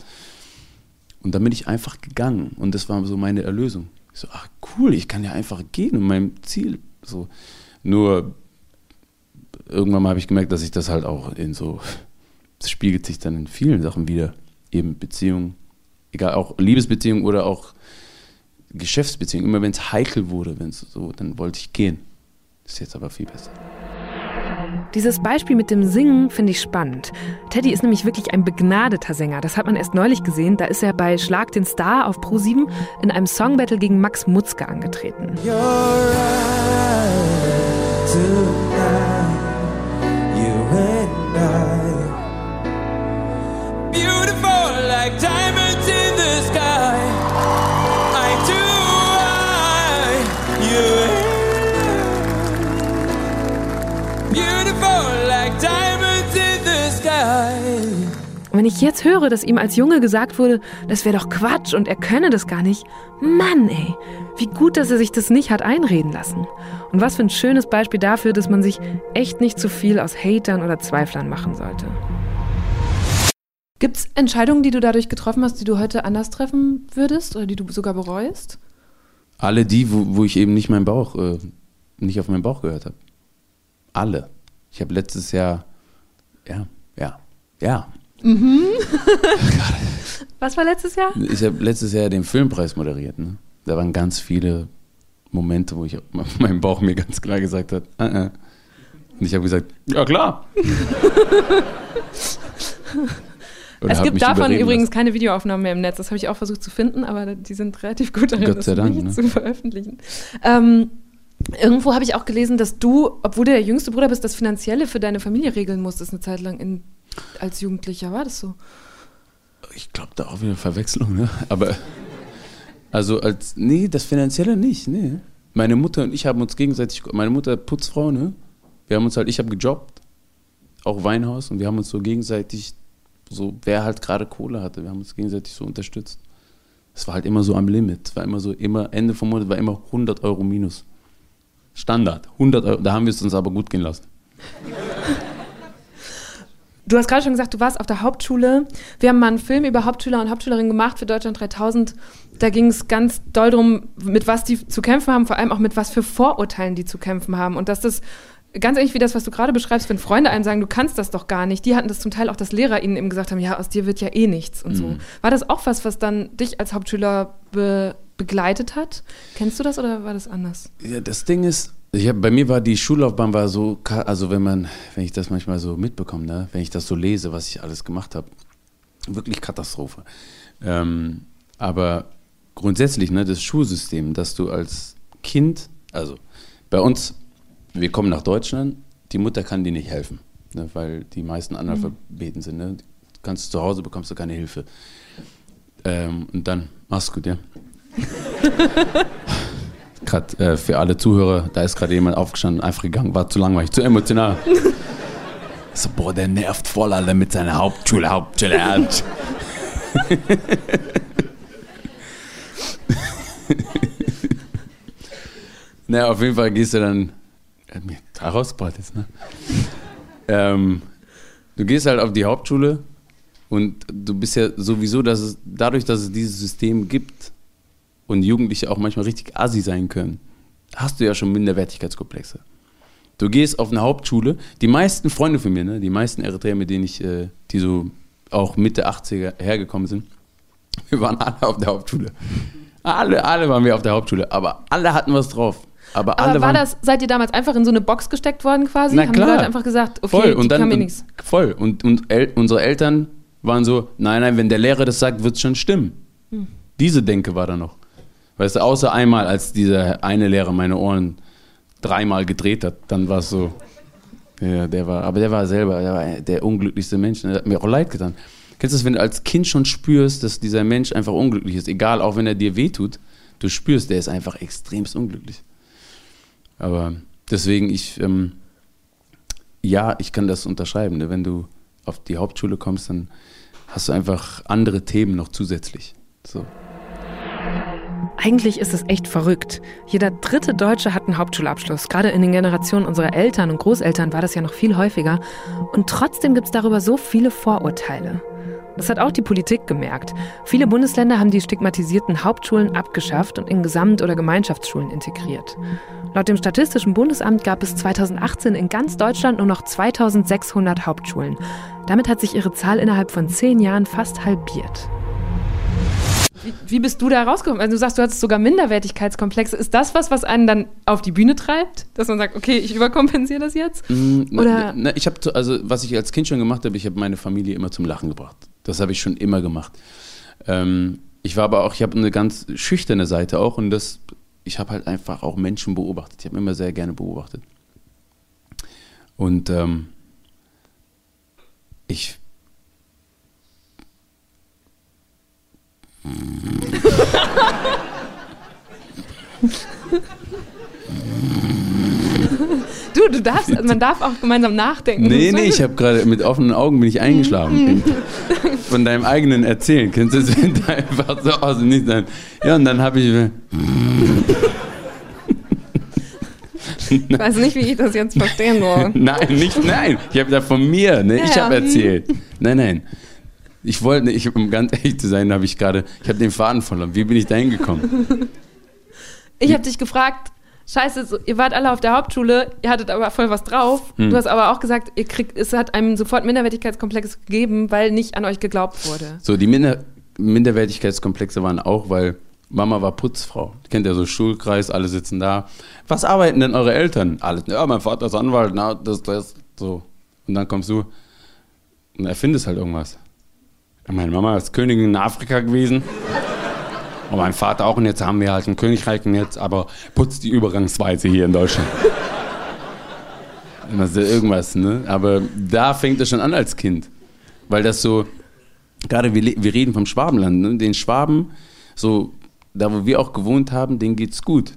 Und dann bin ich einfach gegangen und das war so meine Erlösung. So, ach cool, ich kann ja einfach gehen und meinem Ziel so. Nur irgendwann mal habe ich gemerkt, dass ich das halt auch in so, *laughs* das spiegelt sich dann in vielen Sachen wieder. Eben Beziehungen, egal, auch Liebesbeziehungen oder auch Geschäftsbeziehungen. Immer wenn es heikel wurde, wenn es so, dann wollte ich gehen. Ist jetzt aber viel besser. Dieses Beispiel mit dem Singen finde ich spannend. Teddy ist nämlich wirklich ein begnadeter Sänger. Das hat man erst neulich gesehen. Da ist er bei Schlag den Star auf Pro7 in einem Songbattle gegen Max Mutzke angetreten. You're right Und wenn ich jetzt höre, dass ihm als Junge gesagt wurde, das wäre doch Quatsch und er könne das gar nicht, Mann ey, wie gut, dass er sich das nicht hat einreden lassen. Und was für ein schönes Beispiel dafür, dass man sich echt nicht zu viel aus Hatern oder Zweiflern machen sollte. Gibt es Entscheidungen, die du dadurch getroffen hast, die du heute anders treffen würdest oder die du sogar bereust? Alle die, wo, wo ich eben nicht meinen Bauch, äh, nicht auf meinen Bauch gehört habe. Alle. Ich habe letztes Jahr, ja, ja, ja. *laughs* Was war letztes Jahr? Ich habe letztes Jahr den Filmpreis moderiert. Ne? Da waren ganz viele Momente, wo ich *laughs* mein Bauch mir ganz klar gesagt hat, äh, äh. und ich habe gesagt, ja klar. *laughs* Es gibt davon übrigens keine Videoaufnahmen mehr im Netz. Das habe ich auch versucht zu finden, aber die sind relativ gut darin, Gott sei das Dank, nicht ne? zu veröffentlichen. Ähm, irgendwo habe ich auch gelesen, dass du, obwohl du der jüngste Bruder bist, das Finanzielle für deine Familie regeln musstest eine Zeit lang in, als Jugendlicher. War das so? Ich glaube, da auch wieder Verwechslung, ne? Aber, also als, nee, das Finanzielle nicht, nee. Meine Mutter und ich haben uns gegenseitig, meine Mutter Putzfrau, ne? Wir haben uns halt, ich habe gejobbt, auch Weinhaus, und wir haben uns so gegenseitig, so, wer halt gerade Kohle hatte, wir haben uns gegenseitig so unterstützt. Es war halt immer so am Limit, war immer so, immer, Ende vom Monat war immer 100 Euro minus. Standard, 100 Euro, da haben wir es uns aber gut gehen lassen. Du hast gerade schon gesagt, du warst auf der Hauptschule. Wir haben mal einen Film über Hauptschüler und Hauptschülerinnen gemacht für Deutschland 3000. Da ging es ganz doll darum, mit was die zu kämpfen haben, vor allem auch mit was für Vorurteilen die zu kämpfen haben. Und dass das ganz ähnlich wie das, was du gerade beschreibst, wenn Freunde einem sagen, du kannst das doch gar nicht. Die hatten das zum Teil auch, dass Lehrer ihnen eben gesagt haben, ja, aus dir wird ja eh nichts und so. Mhm. War das auch was, was dann dich als Hauptschüler be begleitet hat? Kennst du das oder war das anders? Ja, das Ding ist, ich hab, bei mir war die Schullaufbahn war so, also wenn man, wenn ich das manchmal so mitbekomme, ne, wenn ich das so lese, was ich alles gemacht habe, wirklich Katastrophe. Ähm, aber grundsätzlich, ne, das Schulsystem, dass du als Kind, also bei uns, wir kommen nach Deutschland, die Mutter kann dir nicht helfen, ne, weil die meisten Analphabeten sind. Ne, du kannst zu Hause bekommst du keine Hilfe. Ähm, und dann, mach's gut, ja. *laughs* Gerade äh, für alle Zuhörer, da ist gerade jemand aufgestanden, einfach gegangen, war zu langweilig, zu emotional. *laughs* so, boah, der nervt voll alle mit seiner Hauptschule, Hauptschule, *laughs* naja, auf jeden Fall gehst du dann. Hat mir rausgebracht jetzt, ne? ähm, du gehst halt auf die Hauptschule und du bist ja sowieso, dass es, dadurch, dass es dieses System gibt und Jugendliche auch manchmal richtig assi sein können, hast du ja schon Minderwertigkeitskomplexe. Du gehst auf eine Hauptschule, die meisten Freunde von mir, ne, die meisten Eritreer, mit denen ich, äh, die so auch Mitte 80er hergekommen sind, *laughs* wir waren alle auf der Hauptschule. Alle, alle waren wir auf der Hauptschule, aber alle hatten was drauf. Aber, alle Aber war waren, das, seid ihr damals einfach in so eine Box gesteckt worden quasi? Na Haben klar. die Leute einfach gesagt, okay, voll. Und dann, und, nichts. voll. Und, und El unsere Eltern waren so, nein, nein, wenn der Lehrer das sagt, wird es schon stimmen. Hm. Diese Denke war da noch. Weißt du, außer einmal, als dieser eine Lehrer meine Ohren dreimal gedreht hat, dann war es so. Ja, der war, aber der war selber, der war der unglücklichste Mensch. Der hat mir auch leid getan. Kennst du das, wenn du als Kind schon spürst, dass dieser Mensch einfach unglücklich ist, egal, auch wenn er dir wehtut, du spürst, der ist einfach extremst unglücklich. Aber deswegen, ich, ähm, ja, ich kann das unterschreiben. Ne? Wenn du auf die Hauptschule kommst, dann hast du einfach andere Themen noch zusätzlich. So. Eigentlich ist es echt verrückt. Jeder dritte Deutsche hat einen Hauptschulabschluss. Gerade in den Generationen unserer Eltern und Großeltern war das ja noch viel häufiger. Und trotzdem gibt es darüber so viele Vorurteile. Das hat auch die Politik gemerkt. Viele Bundesländer haben die stigmatisierten Hauptschulen abgeschafft und in Gesamt- oder Gemeinschaftsschulen integriert. Laut dem Statistischen Bundesamt gab es 2018 in ganz Deutschland nur noch 2600 Hauptschulen. Damit hat sich ihre Zahl innerhalb von zehn Jahren fast halbiert. Wie, wie bist du da rausgekommen? Also du sagst, du hattest sogar Minderwertigkeitskomplexe. Ist das was, was einen dann auf die Bühne treibt? Dass man sagt, okay, ich überkompensiere das jetzt? Mm, na- Oder- Na, ich habe, also was ich als Kind schon gemacht habe, ich habe meine Familie immer zum Lachen gebracht. Das habe ich schon immer gemacht. Ähm, ich war aber auch, ich habe eine ganz schüchterne Seite auch und das, ich habe halt einfach auch Menschen beobachtet. Ich habe immer sehr gerne beobachtet. Und ähm, ich *laughs* Du, du darfst, man darf auch gemeinsam nachdenken. Nee, nee, ich habe gerade mit offenen Augen bin ich eingeschlafen. Von deinem eigenen Erzählen. Kennst du das, wenn du *laughs* einfach so aus dem Nichts. Ja, und dann habe ich. *laughs* Ich weiß nicht, wie ich das jetzt verstehen soll. Nein, nicht, nein. Ich habe da von mir, ne? Ich habe erzählt. Nein, nein. Ich wollte, ich, um ganz ehrlich zu sein, habe ich gerade, ich habe den Faden verloren. Wie bin ich da hingekommen? *laughs* Ich habe dich gefragt, scheiße, ihr wart alle auf der Hauptschule, ihr hattet aber voll was drauf. Hm. Du hast aber auch gesagt, ihr kriegt, es hat einem sofort Minderwertigkeitskomplex gegeben, weil nicht an euch geglaubt wurde. So, die Minder Minderwertigkeitskomplexe waren auch, weil Mama war Putzfrau. Kennt ja so Schulkreis, alle sitzen da. Was arbeiten denn eure Eltern? Alle, ja, mein Vater ist Anwalt, na, das, das, so. Und dann kommst du und erfindest halt irgendwas. Meine Mama ist Königin in Afrika gewesen. Und mein Vater auch. Und jetzt haben wir halt ein Königreich und jetzt aber putzt die Übergangsweise hier in Deutschland. Das ist ja irgendwas, ne? Aber da fängt es schon an als Kind. Weil das so, gerade wir, wir reden vom Schwabenland, ne? den Schwaben, so da wo wir auch gewohnt haben, denen geht's gut.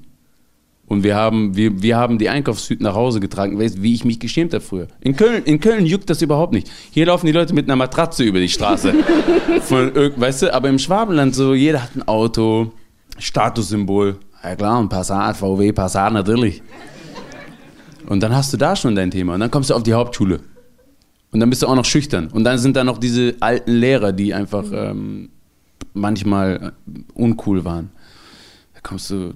Und wir haben, wir, wir haben die Einkaufstüten nach Hause getragen, weißt du, wie ich mich geschämt habe früher. In Köln, in Köln juckt das überhaupt nicht. Hier laufen die Leute mit einer Matratze über die Straße. *laughs* Von, weißt du, aber im Schwabenland so, jeder hat ein Auto, Statussymbol. Ja klar, ein Passat, VW, Passat natürlich. Und dann hast du da schon dein Thema. Und dann kommst du auf die Hauptschule. Und dann bist du auch noch schüchtern. Und dann sind da noch diese alten Lehrer, die einfach ähm, manchmal äh, uncool waren. Da kommst du,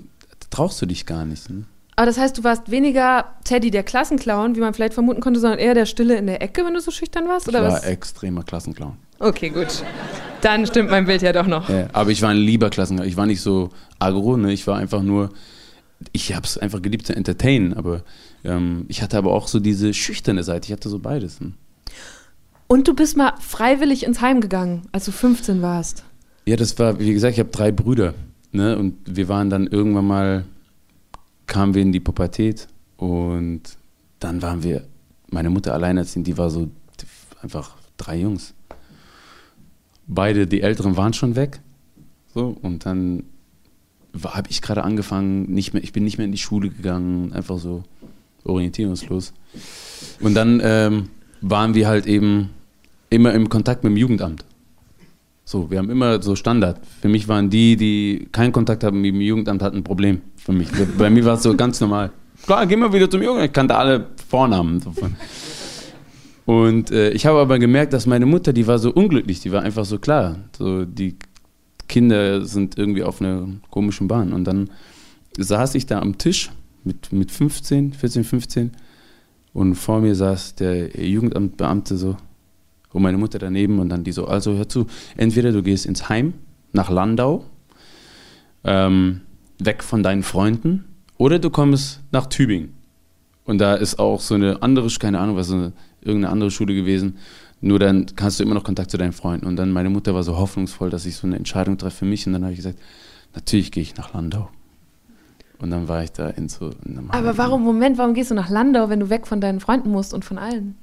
traust du dich gar nicht. Ne? Aber das heißt, du warst weniger Teddy der Klassenclown, wie man vielleicht vermuten konnte, sondern eher der Stille in der Ecke, wenn du so schüchtern warst? Ich Oder war was? extremer Klassenclown. Okay, gut. Dann stimmt mein Bild ja doch noch. Ja, aber ich war ein lieber Klassenclown. Ich war nicht so aggro, ne? ich war einfach nur, ich habe es einfach geliebt zu entertainen, aber ähm, ich hatte aber auch so diese schüchterne Seite. Ich hatte so beides. Ne? Und du bist mal freiwillig ins Heim gegangen, als du 15 warst. Ja, das war, wie gesagt, ich habe drei Brüder. Ne? Und wir waren dann irgendwann mal, kamen wir in die Pubertät und dann waren wir, meine Mutter alleinerziehend, die war so einfach drei Jungs. Beide, die Älteren waren schon weg. So, und dann habe ich gerade angefangen, nicht mehr, ich bin nicht mehr in die Schule gegangen, einfach so orientierungslos. Und dann ähm, waren wir halt eben immer im Kontakt mit dem Jugendamt. So, wir haben immer so Standard. Für mich waren die, die keinen Kontakt haben mit dem Jugendamt, hatten ein Problem. Für mich. Bei mir war es so ganz normal. Klar, geh mal wieder zum Jugendamt. Ich kannte alle Vornamen. So. Und äh, ich habe aber gemerkt, dass meine Mutter, die war so unglücklich. Die war einfach so klar. So, die Kinder sind irgendwie auf einer komischen Bahn. Und dann saß ich da am Tisch mit, mit 15, 14, 15. Und vor mir saß der Jugendamtbeamte so und meine Mutter daneben und dann die so, also hör zu, entweder du gehst ins Heim nach Landau, ähm, weg von deinen Freunden, oder du kommst nach Tübingen. Und da ist auch so eine andere, keine Ahnung, was so eine, irgendeine andere Schule gewesen. Nur dann kannst du immer noch Kontakt zu deinen Freunden. Und dann meine Mutter war so hoffnungsvoll, dass ich so eine Entscheidung treffe für mich. Und dann habe ich gesagt, natürlich gehe ich nach Landau. Und dann war ich da in so einem Aber warum, Moment, warum gehst du nach Landau, wenn du weg von deinen Freunden musst und von allen?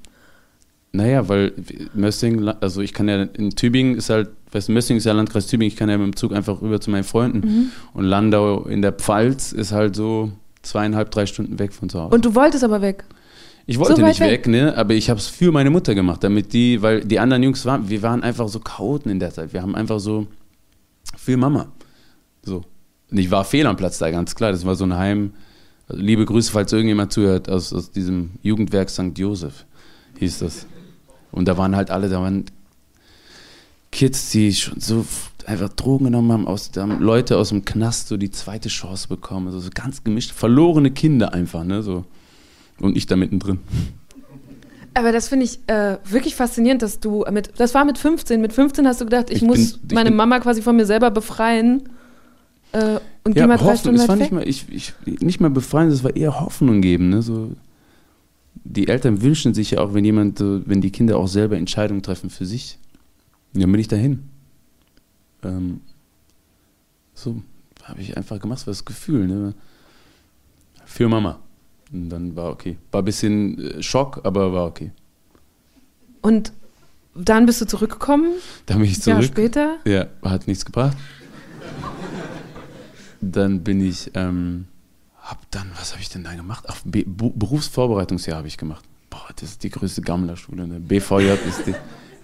Naja, weil Mössing, also ich kann ja in Tübingen ist halt, weißt du, Mössing ist ja Landkreis Tübingen, ich kann ja mit dem Zug einfach rüber zu meinen Freunden. Mhm. Und Landau in der Pfalz ist halt so zweieinhalb, drei Stunden weg von zu Hause. Und du wolltest aber weg. ich wollte so nicht weg, weg? ne, aber ich habe es für meine Mutter gemacht, damit die, weil die anderen Jungs waren, wir waren einfach so Chaoten in der Zeit. Wir haben einfach so für Mama. So. Und ich war fehl am Platz da, ganz klar. Das war so ein Heim. Also liebe Grüße, falls irgendjemand zuhört, aus, aus diesem Jugendwerk St. Josef hieß das. Und da waren halt alle, da waren Kids, die schon so einfach Drogen genommen haben, aus, haben Leute aus dem Knast so die zweite Chance bekommen. Also so ganz gemischt, verlorene Kinder einfach, ne? So. Und ich da mittendrin. Aber das finde ich äh, wirklich faszinierend, dass du mit, das war mit 15, mit 15 hast du gedacht, ich, Ich muss bin- ich meine Mama quasi von mir selber befreien äh, und geh Ja, mal drei hoffen, Stunden es war nicht mal, ich, ich, nicht mal befreien, es war eher Hoffnung geben, ne? So, die Eltern wünschen sich ja auch, wenn jemand, so, wenn die Kinder auch selber Entscheidungen treffen für sich. Dann bin ich dahin. Ähm, so habe ich einfach gemacht, das war das Gefühl, ne? Für Mama. Und dann war okay. War ein bisschen äh, Schock, aber war okay. Und dann bist du zurückgekommen, Dann bin ich ein Jahr zurück. später. Ja, hat nichts gebracht. Dann bin ich, ähm, hab dann, was habe ich denn da gemacht? Ach, B Bu Berufsvorbereitungsjahr habe ich gemacht. Boah, das ist die größte Gammlerschule. Ne? BVJ ist die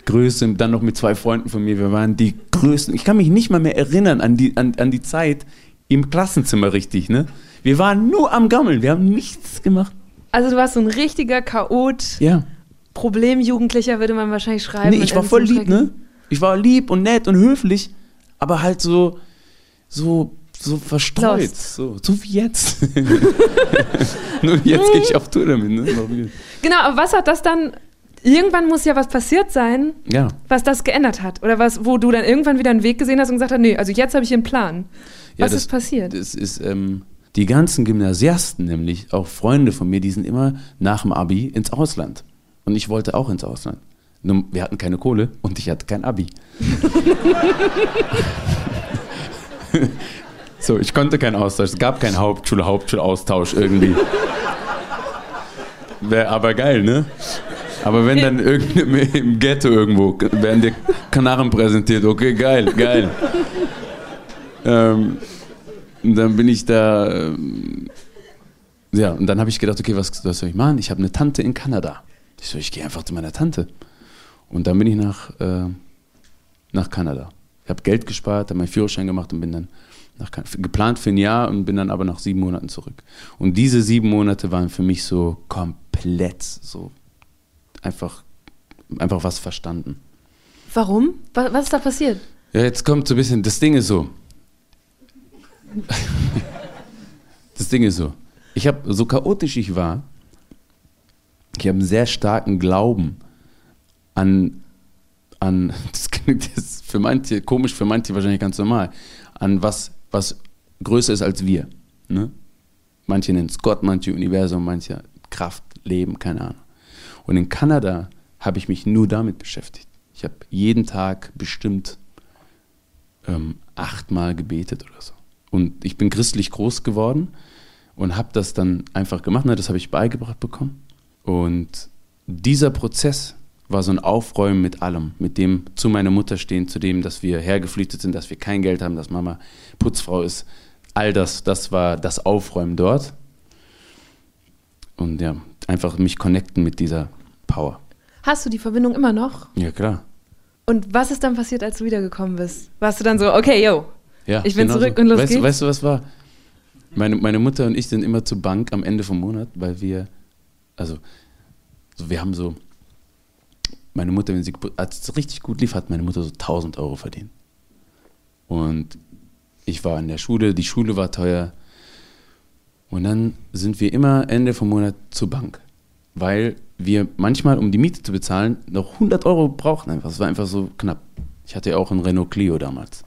größte. Dann noch mit zwei Freunden von mir. Wir waren die größten. Ich kann mich nicht mal mehr erinnern an die, an, an die Zeit im Klassenzimmer richtig. Ne? Wir waren nur am Gammeln. Wir haben nichts gemacht. Also du warst so ein richtiger Chaot, Ja. Problemjugendlicher würde man wahrscheinlich schreiben. Nee, ich war voll lieb, ne? Ich war lieb und nett und höflich, aber halt so, so, so verstreut. Lost. So, so wie jetzt. *laughs* Nur jetzt gehe ich auf Tour damit, ne? Genau, aber was hat das dann, irgendwann muss ja was passiert sein, Ja. was das geändert hat. Oder was, wo du dann irgendwann wieder einen Weg gesehen hast und gesagt hast, nee, also jetzt habe ich einen Plan. ja Was das, ist passiert? Das ist, ähm, die ganzen Gymnasiasten, nämlich auch Freunde von mir, die sind immer nach dem Abi ins Ausland. Und ich wollte auch ins Ausland. Nur wir hatten keine Kohle und ich hatte kein Abi. *laughs* *laughs* so, ich konnte keinen Austausch. Es gab keinen Hauptschule-Hauptschulaustausch irgendwie. Wäre aber geil, ne? Aber wenn dann irgendein im Ghetto irgendwo werden dir Kanaren präsentiert, okay, geil, geil. ähm, und dann bin ich da, ähm, ja, und dann habe ich gedacht, okay, was, was soll ich machen? Ich habe eine Tante in Kanada. Ich so, ich gehe einfach zu meiner Tante. Und dann bin ich nach, äh, nach Kanada. Ich habe Geld gespart, habe meinen Führerschein gemacht und bin dann nach, geplant für ein Jahr und bin dann aber nach sieben Monaten zurück. Und diese sieben Monate waren für mich so komplett so einfach, einfach was verstanden. Warum? Was, was ist da passiert? Ja, jetzt kommt so ein bisschen, das Ding ist so. das Ding ist so. Ich habe, so chaotisch ich war, ich habe einen sehr starken Glauben an, an *laughs* das klingt jetzt für manche, komisch, für manche wahrscheinlich ganz normal, an was, was größer ist als wir. Ne? Manche nennen es Gott, manche Universum, manche Kraft, Leben, keine Ahnung. Und in Kanada habe ich mich nur damit beschäftigt. Ich habe jeden Tag bestimmt ähm, achtmal gebetet oder so. Und ich bin christlich groß geworden und habe das dann einfach gemacht. Ne? Das habe ich beigebracht bekommen. Und dieser Prozess war so ein Aufräumen mit allem, mit dem zu meiner Mutter stehen, zu dem, dass wir hergeflüchtet sind, dass wir kein Geld haben, dass Mama Putzfrau ist. All das, das war das Aufräumen dort. Und ja, einfach mich connecten mit dieser Power. Hast du die Verbindung immer noch? Ja, klar. Und was ist dann passiert, als du wiedergekommen bist? Warst du dann so, okay, yo, Ja, Ich bin genau zurück so. und los weißt, geht's. Weißt du, was war? Meine, meine Mutter und ich sind immer zur Bank am Ende vom Monat, weil wir, also, so wir haben so, meine Mutter, wenn sie, als es richtig gut lief, hat meine Mutter so 1000 Euro verdient. Und ich war in der Schule, die Schule war teuer. Und dann sind wir immer Ende vom Monat zur Bank, weil wir manchmal, um die Miete zu bezahlen, noch 100 Euro brauchten einfach. Es war einfach so knapp. Ich hatte ja auch einen Renault Clio damals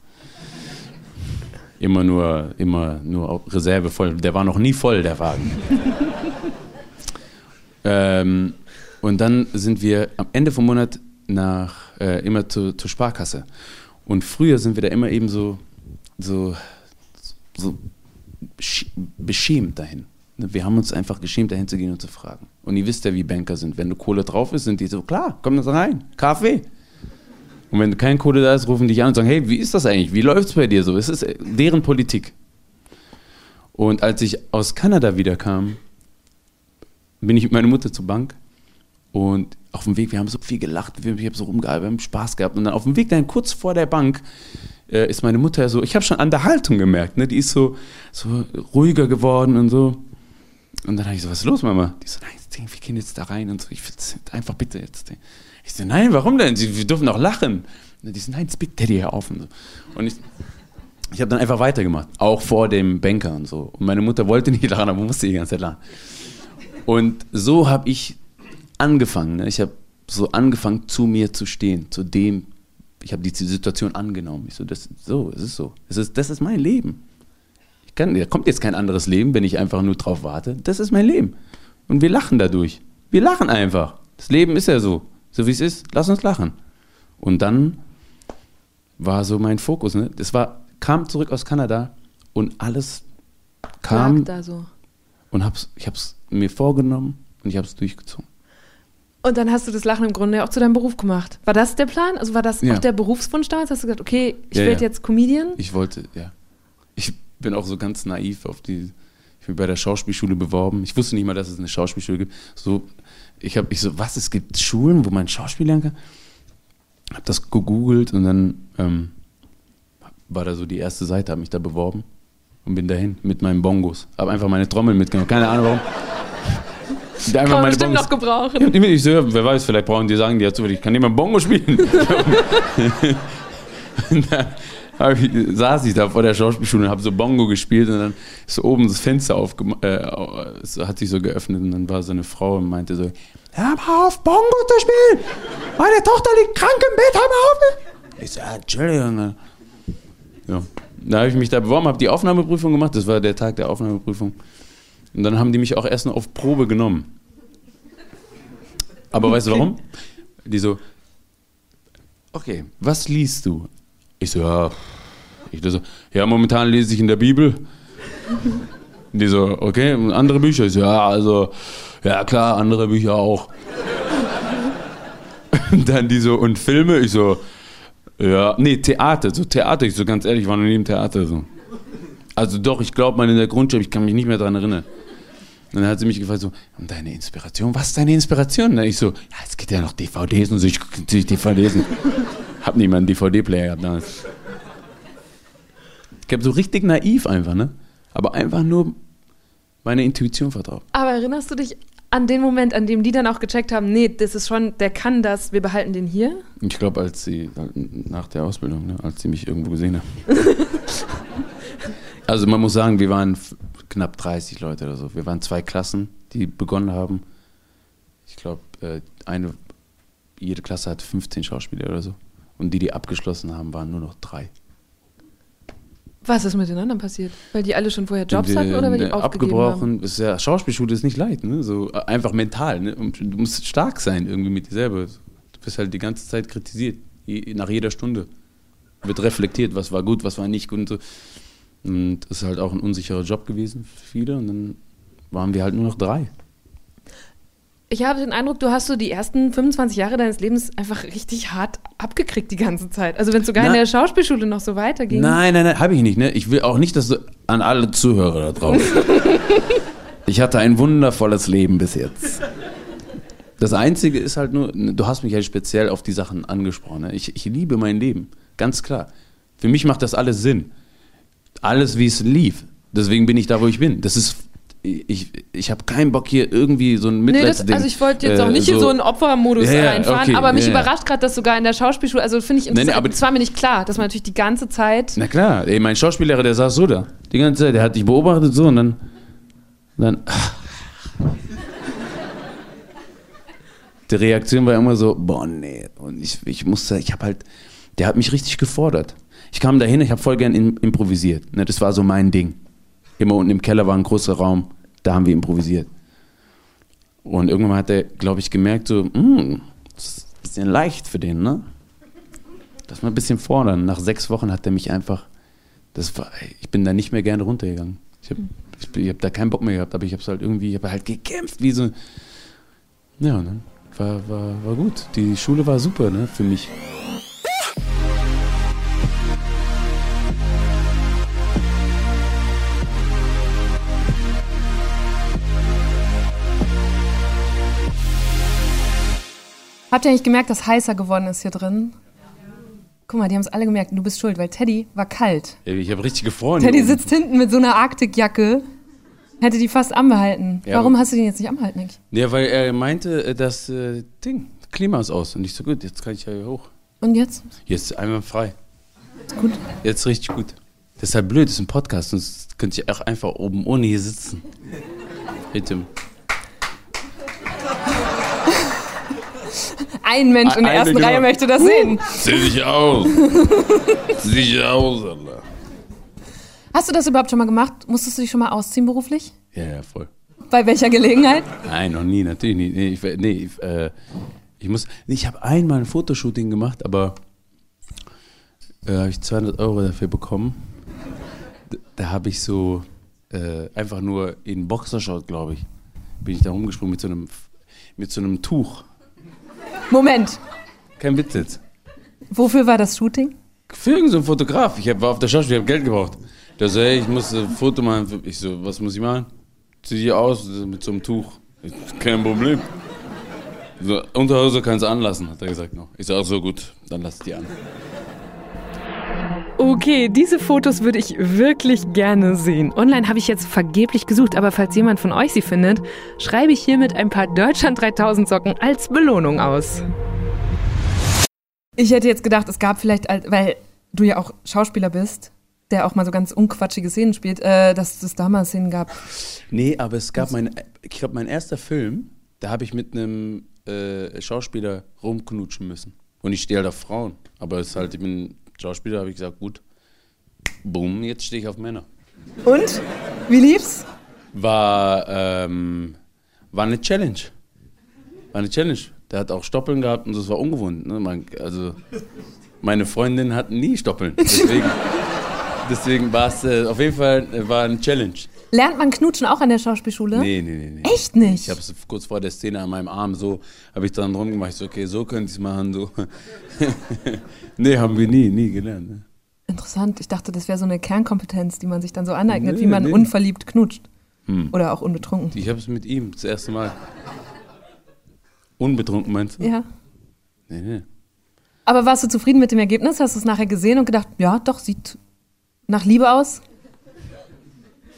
immer nur, immer nur Reserve voll. Der war noch nie voll, der Wagen. *laughs* ähm, und dann sind wir am Ende vom Monat nach, äh, immer zu, zur Sparkasse. Und früher sind wir da immer eben so, so, so besch- beschämt dahin. Ne, Wir haben uns einfach geschämt, dahin zu gehen und zu fragen. Und ihr wisst ja, wie Banker sind. Wenn du Kohle drauf ist, sind die so, klar, komm das rein, Kaffee. Und wenn kein Kohle da ist, rufen die dich an und sagen, hey, wie ist das eigentlich? Wie läuft es bei dir so? Es ist äh, deren Politik. Und als ich aus Kanada wiederkam, bin ich mit meiner Mutter zur Bank und auf dem Weg, wir haben so viel gelacht, ich habe so rumgehalten, wir haben Spaß gehabt. Und dann auf dem Weg dahin, kurz vor der Bank, äh, ist meine Mutter so, ich habe schon an der Haltung gemerkt, ne? die ist so, so ruhiger geworden und so. Und dann habe ich so, was ist los, Mama? Die so, nein, wir gehen jetzt da rein und so, ich will einfach bitte jetzt. Ding. Ich so, nein, warum denn? Sie, wir dürfen doch lachen. Und die so, nein, jetzt bitte Teddy, hör auf. Und, so. und ich, ich habe dann einfach weitergemacht, auch vor dem Banker und so. Und meine Mutter wollte nicht lachen, aber musste die ganze Zeit lachen. Und so habe ich angefangen. Ne? Ich habe so angefangen, zu mir zu stehen, zu dem. Ich habe die Situation angenommen. Ich so, das, so, es ist so. Es ist, das ist mein Leben. Ich kann, da kommt jetzt kein anderes Leben, wenn ich einfach nur drauf warte. Das ist mein Leben. Und wir lachen dadurch. Wir lachen einfach. Das Leben ist ja so. So wie es ist. Lass uns lachen. Und dann war so mein Fokus. Ne? Das war, kam zurück aus Kanada und alles kam lag da so. und hab's, ich habe es mir vorgenommen und ich habe es durchgezogen. Und dann hast du das Lachen im Grunde ja auch zu deinem Beruf gemacht. War das der Plan? Also war das Ja. auch der Berufswunsch damals? Hast du gesagt, okay, ich Ja, werde ja. jetzt Comedian? Ich wollte, ja. Ich bin auch so ganz naiv auf die. Ich bin bei der Schauspielschule beworben. Ich wusste nicht mal, dass es eine Schauspielschule gibt. So, ich habe, ich so, was? Es gibt Schulen, wo man Schauspiel lernen kann. Habe das gegoogelt und dann ähm, war da so die erste Seite, habe mich da beworben und bin dahin mit meinen Bongos. Habe einfach meine Trommel mitgenommen. Keine Ahnung warum. Einfach Kann man meine bestimmt Bongos- noch gebrauchen. ja, ich so, wer weiß, vielleicht brauchen die sagen, die dazu, ich kann nicht mal Bongo spielen. *laughs* und dann ich, saß ich da vor der Schauspielschule und habe so Bongo gespielt und dann ist so oben das Fenster aufgemacht, äh, hat sich so geöffnet und dann war so eine Frau und meinte so, hör mal auf, Bongo zu spielen! Meine Tochter liegt krank im Bett, hör mal auf! Ich so, ja, Entschuldigung. Ja. Da habe ich mich da beworben, habe die Aufnahmeprüfung gemacht, das war der Tag der Aufnahmeprüfung. Und dann haben die mich auch erst noch auf Probe genommen. Aber weißt du warum? Die so, okay, was liest du? Ich so, ja, ich so, ja, momentan lese ich in der Bibel. Die so, okay, und andere Bücher? Ich so, ja, also, ja klar, andere Bücher auch. Und dann die so, und Filme? Ich so, ja, nee, Theater, so Theater. Ich so, ganz ehrlich, ich war noch nie im Theater so. Also doch, ich glaube mal in der Grundschule, ich kann mich nicht mehr daran erinnern. Und dann hat sie mich gefragt so, und deine Inspiration, was ist deine Inspiration? Und dann ich so, ja, es gibt ja noch DVDs und so, ich gucke natürlich DVDs. *laughs* Hab nie mal einen DVD-Player gehabt damals. Ich hab so richtig naiv einfach, ne? Aber einfach nur meine Intuition vertraut. Aber erinnerst du dich an den Moment, an dem die dann auch gecheckt haben, nee, das ist schon, der kann das, wir behalten den hier? Ich glaube, als sie, nach der Ausbildung, ne, als sie mich irgendwo gesehen haben. *laughs* also man muss sagen, wir waren knapp 30 Leute oder so. Wir waren zwei Klassen, die begonnen haben. Ich glaube, äh, eine, jede Klasse hatte 15 Schauspieler oder so. Und die, die abgeschlossen haben, waren nur noch drei. Was ist mit den anderen passiert? Weil die alle schon vorher Jobs äh, hatten oder weil die äh, aufgegeben abgebrochen. haben? Ist ja, Schauspielschule ist nicht leicht, ne? So äh, einfach mental. Ne? Und du musst stark sein irgendwie mit dir selber. Du bist halt die ganze Zeit kritisiert. Nach jeder Stunde wird reflektiert, was war gut, was war nicht gut und so. Und das ist halt auch ein unsicherer Job gewesen für viele. Und dann waren wir halt nur noch drei. Ich habe den Eindruck, du hast so die ersten 25 Jahre deines Lebens einfach richtig hart abgekriegt die ganze Zeit. Also wenn es sogar in Na- der Schauspielschule noch so weiterging. Nein, nein, nein, habe ich nicht. Ne? Ich will auch nicht, dass du an alle Zuhörer da draußen. *laughs* ich hatte ein wundervolles Leben bis jetzt. Das Einzige ist halt nur, du hast mich ja speziell auf die Sachen angesprochen. Ne? Ich, ich liebe mein Leben, ganz klar. Für mich macht das alles Sinn. Alles, wie es lief. Deswegen bin ich da, wo ich bin. Das ist, ich, ich habe keinen Bock hier irgendwie so ein Nee, das, also ich wollte jetzt auch äh, nicht in so einen Opfermodus Ja, ja, reinfahren, okay, aber mich ja, überrascht gerade, dass sogar in der Schauspielschule, also finde ich Nee, nee, interessant, aber- es war mir nicht klar, dass man natürlich die ganze Zeit, Na klar, ey, mein Schauspiellehrer, der saß so da. Die ganze Zeit, der hat dich beobachtet so und dann. dann *laughs* die Reaktion war immer so, boah, nee. Und ich, ich musste, ich habe halt, der hat mich richtig gefordert. Ich kam dahin, ich habe voll gern im, improvisiert. Ne, das war so mein Ding. Immer unten im Keller war ein großer Raum, da haben wir improvisiert. Und irgendwann hat er, glaube ich, gemerkt, so, hm, das ist ein bisschen leicht für den, ne? Das mal ein bisschen fordern. Nach sechs Wochen hat er mich einfach, das war, ich bin da nicht mehr gerne runtergegangen. Ich habe ich, ich hab da keinen Bock mehr gehabt, aber ich habe halt irgendwie, ich habe halt gekämpft, wie so. Ja, dann war, war, war gut. Die Schule war super, ne, für mich. Habt ihr nicht gemerkt, dass heißer geworden ist hier drin? Guck mal, die haben es alle gemerkt, du bist schuld, weil Teddy war kalt. Ey, Ich habe richtig gefroren. Teddy sitzt hinten mit so einer Arktikjacke, hätte die fast anbehalten. Ja, Warum hast du den jetzt nicht anbehalten eigentlich? Ja, weil er meinte, äh, das äh, Ding, Klima ist aus. Und ich so, gut, jetzt kann ich ja hier hoch. Und jetzt? Jetzt einmal frei. Ist gut. Jetzt richtig gut. Das ist halt blöd, das ist ein Podcast, sonst könnte ich auch einfach oben ohne hier sitzen. Hey Tim. Ein Mensch in der ersten genau. Reihe möchte das sehen. Sieh dich aus. *laughs* Sieh dich aus, Alter. Hast du das überhaupt schon mal gemacht? Musstest du dich schon mal ausziehen beruflich? Ja, ja, voll. Bei welcher Gelegenheit? Nein, noch nie, natürlich nicht. Nee, ich, nee, ich, äh, ich muss. Ich habe einmal ein Fotoshooting gemacht, aber äh, habe ich 200 Euro dafür bekommen. D- Da habe ich so äh, einfach nur in Boxershort, glaube ich, bin ich da rumgesprungen mit so einem mit so einem Tuch. Moment, Kein Witz jetzt. wofür war das Shooting? Für irgendeinen so Fotograf. Ich hab, war auf der Schauspiel, ich habe Geld gebraucht. Der so, hey, ich muss ein Foto machen. Ich so, was muss ich machen? Zieh dich aus mit so einem Tuch. Ich, Kein Problem. So, Unterhose kannst du anlassen, hat er gesagt noch. Ich so, ach so, gut, dann lass die an. Okay, diese Fotos würde ich wirklich gerne sehen. Online habe ich jetzt vergeblich gesucht, aber falls jemand von euch sie findet, schreibe ich hiermit ein paar Deutschland 3000 Socken als Belohnung aus. Ich hätte jetzt gedacht, es gab vielleicht, weil du ja auch Schauspieler bist, der auch mal so ganz unquatschige Szenen spielt, äh, dass es damals Szenen gab. Nee, aber es gab mein, ich glaube, mein erster Film, da habe ich mit einem äh, Schauspieler rumknutschen müssen. Und ich stehe halt auf Frauen. Aber es ist halt, ich bin Schauspieler, habe ich gesagt, gut, boom, jetzt stehe ich auf Männer. Und? Wie lief's? war, ähm, war eine Challenge. War eine Challenge. Der hat auch Stoppeln gehabt und das war ungewohnt. Ne? Man, also, meine Freundin hat nie Stoppeln. Deswegen, *laughs* deswegen war es äh, auf jeden Fall äh, war eine Challenge. Lernt man Knutschen auch an der Schauspielschule? Nee, nee, nee. nee. Echt nicht? Ich habe es kurz vor der Szene an meinem Arm so, habe ich dann rumgemacht. Ich so, okay, so könnte ich es machen. So. *laughs* nee, haben wir nie, nie gelernt. Ne? Interessant. Ich dachte, das wäre so eine Kernkompetenz, die man sich dann so aneignet, Nee, wie man nee. unverliebt knutscht. Hm. Oder auch unbetrunken. Ich habe es mit ihm das erste Mal. Unbetrunken meinst du? Ja. Nee, nee. Aber warst du zufrieden mit dem Ergebnis? Hast du es nachher gesehen und gedacht, ja, doch, sieht nach Liebe aus?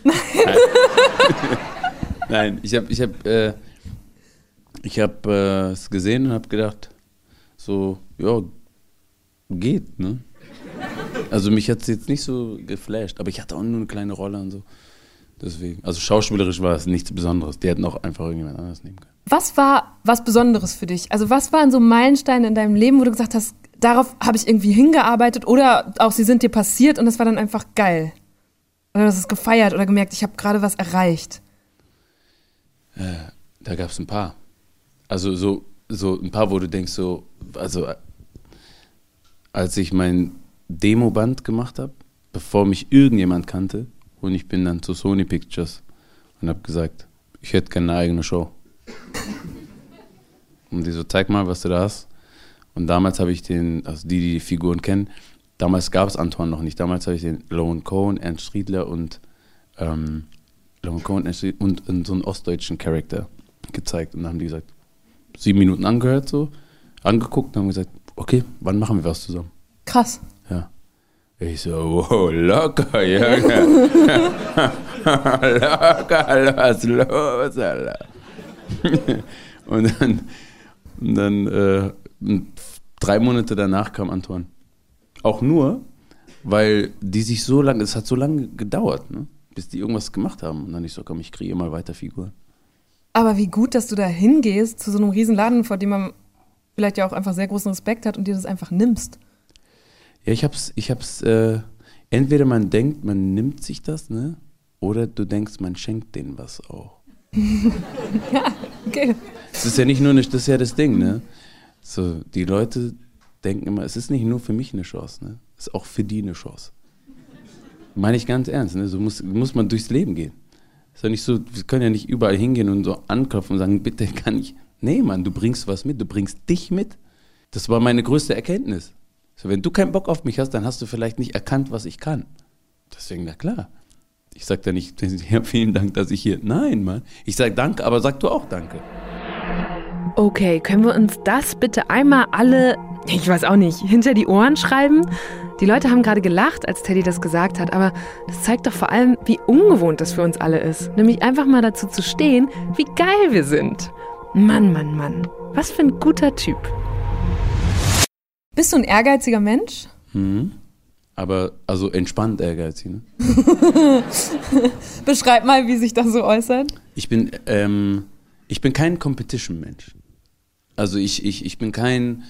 *laughs* Nein, ich habe ich hab, äh, hab, äh, es gesehen und habe gedacht, so, ja, geht, ne? Also mich hat es jetzt nicht so geflasht, aber ich hatte auch nur eine kleine Rolle und so. Deswegen, also schauspielerisch war es nichts Besonderes. Die hätten auch einfach irgendjemand anderes nehmen können. Was war was Besonderes für dich? Also was waren so Meilensteine in deinem Leben, wo du gesagt hast, darauf habe ich irgendwie hingearbeitet oder auch sie sind dir passiert und das war dann einfach geil? Oder du hast es gefeiert oder gemerkt, ich habe gerade was erreicht? Da gab es ein paar. Also so, so ein paar, wo du denkst, so, also äh, als ich mein Demoband gemacht habe, bevor mich irgendjemand kannte, und ich bin dann zu Sony Pictures und habe gesagt, ich hätte gerne eine eigene Show. Und die so, zeig mal, was du da hast. Und damals habe ich den, also die, die die Figuren kennen, damals gab es Antoine noch nicht. Damals habe ich den Lone Cohen, Ernst Striedler und ähm, Lone Cohen und, und so einen ostdeutschen Charakter gezeigt. Und dann haben die gesagt, sieben Minuten angehört, so, angeguckt und haben gesagt, okay, wann machen wir was zusammen? Krass. Ja. Ich so, wow, locker, Junge. *laughs* *laughs* locker, was los, Alter. *laughs* und dann, und dann äh, drei Monate danach kam Antoine. Auch nur, weil die sich so lange, es hat so lange gedauert, ne? bis die irgendwas gemacht haben. Und dann ich so, komm, ich kriege mal weiter Figuren. Aber wie gut, dass du da hingehst zu so einem riesen Laden, vor dem man vielleicht ja auch einfach sehr großen Respekt hat und dir das einfach nimmst. Ja, ich hab's, ich hab's, äh, entweder man denkt, man nimmt sich das, ne? Oder du denkst, man schenkt denen was auch. *laughs* Okay. Es ist ja nicht nur eine, das ist ja das Ding, ne? So, die Leute denken immer, es ist nicht nur für mich eine Chance, ne? Es ist auch für die eine Chance. Meine ich ganz ernst, ne? So muss, muss man durchs Leben gehen. Ist nicht so, wir können ja nicht überall hingehen und so anklopfen und sagen, bitte kann ich. Nee, Mann, du bringst was mit, du bringst dich mit. Das war meine größte Erkenntnis. So, wenn du keinen Bock auf mich hast, dann hast du vielleicht nicht erkannt, was ich kann. Deswegen, na klar. Ich sag da nicht, *laughs* ja, vielen Dank, dass ich hier. Nein, Mann. Ich sag danke, aber sag du auch danke. Okay, können wir uns das bitte einmal alle, ich weiß auch nicht, hinter die Ohren schreiben? Die Leute haben gerade gelacht, als Teddy das gesagt hat, aber das zeigt doch vor allem, wie ungewohnt das für uns alle ist. Nämlich einfach mal dazu zu stehen, wie geil wir sind. Mann, Mann, Mann. Was für ein guter Typ. Bist du ein ehrgeiziger Mensch? Mhm. Aber, also entspannt ehrgeizig, ne? *laughs* Beschreib mal, wie sich das so äußert. Ich bin, ähm, ich bin kein Competition-Mensch. Also ich, ich, ich bin kein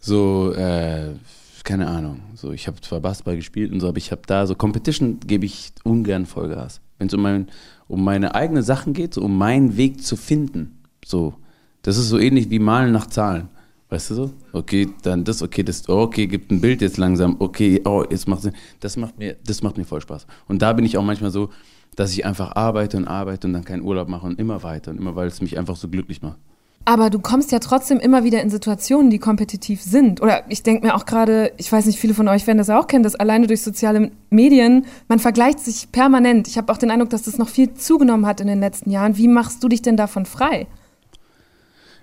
so, äh, keine Ahnung. So, ich habe zwar Basketball gespielt und so, aber ich habe da so Competition gebe ich ungern Vollgas. Wenn es um, mein, um meine eigenen Sachen geht, so um meinen Weg zu finden, so, das ist so ähnlich wie Malen nach Zahlen. Weißt du so? Okay, dann das, okay, das, oh, okay, gibt ein Bild jetzt langsam, okay, oh, jetzt macht Sinn. Das macht mir, das macht mir voll Spaß. Und da bin ich auch manchmal so, dass ich einfach arbeite und arbeite und dann keinen Urlaub mache und immer weiter und immer, weil es mich einfach so glücklich macht. Aber du kommst ja trotzdem immer wieder in Situationen, die kompetitiv sind. Oder ich denke mir auch gerade, ich weiß nicht, viele von euch werden das ja auch kennen, dass alleine durch soziale Medien, man vergleicht sich permanent. Ich habe auch den Eindruck, dass das noch viel zugenommen hat in den letzten Jahren. Wie machst du dich denn davon frei?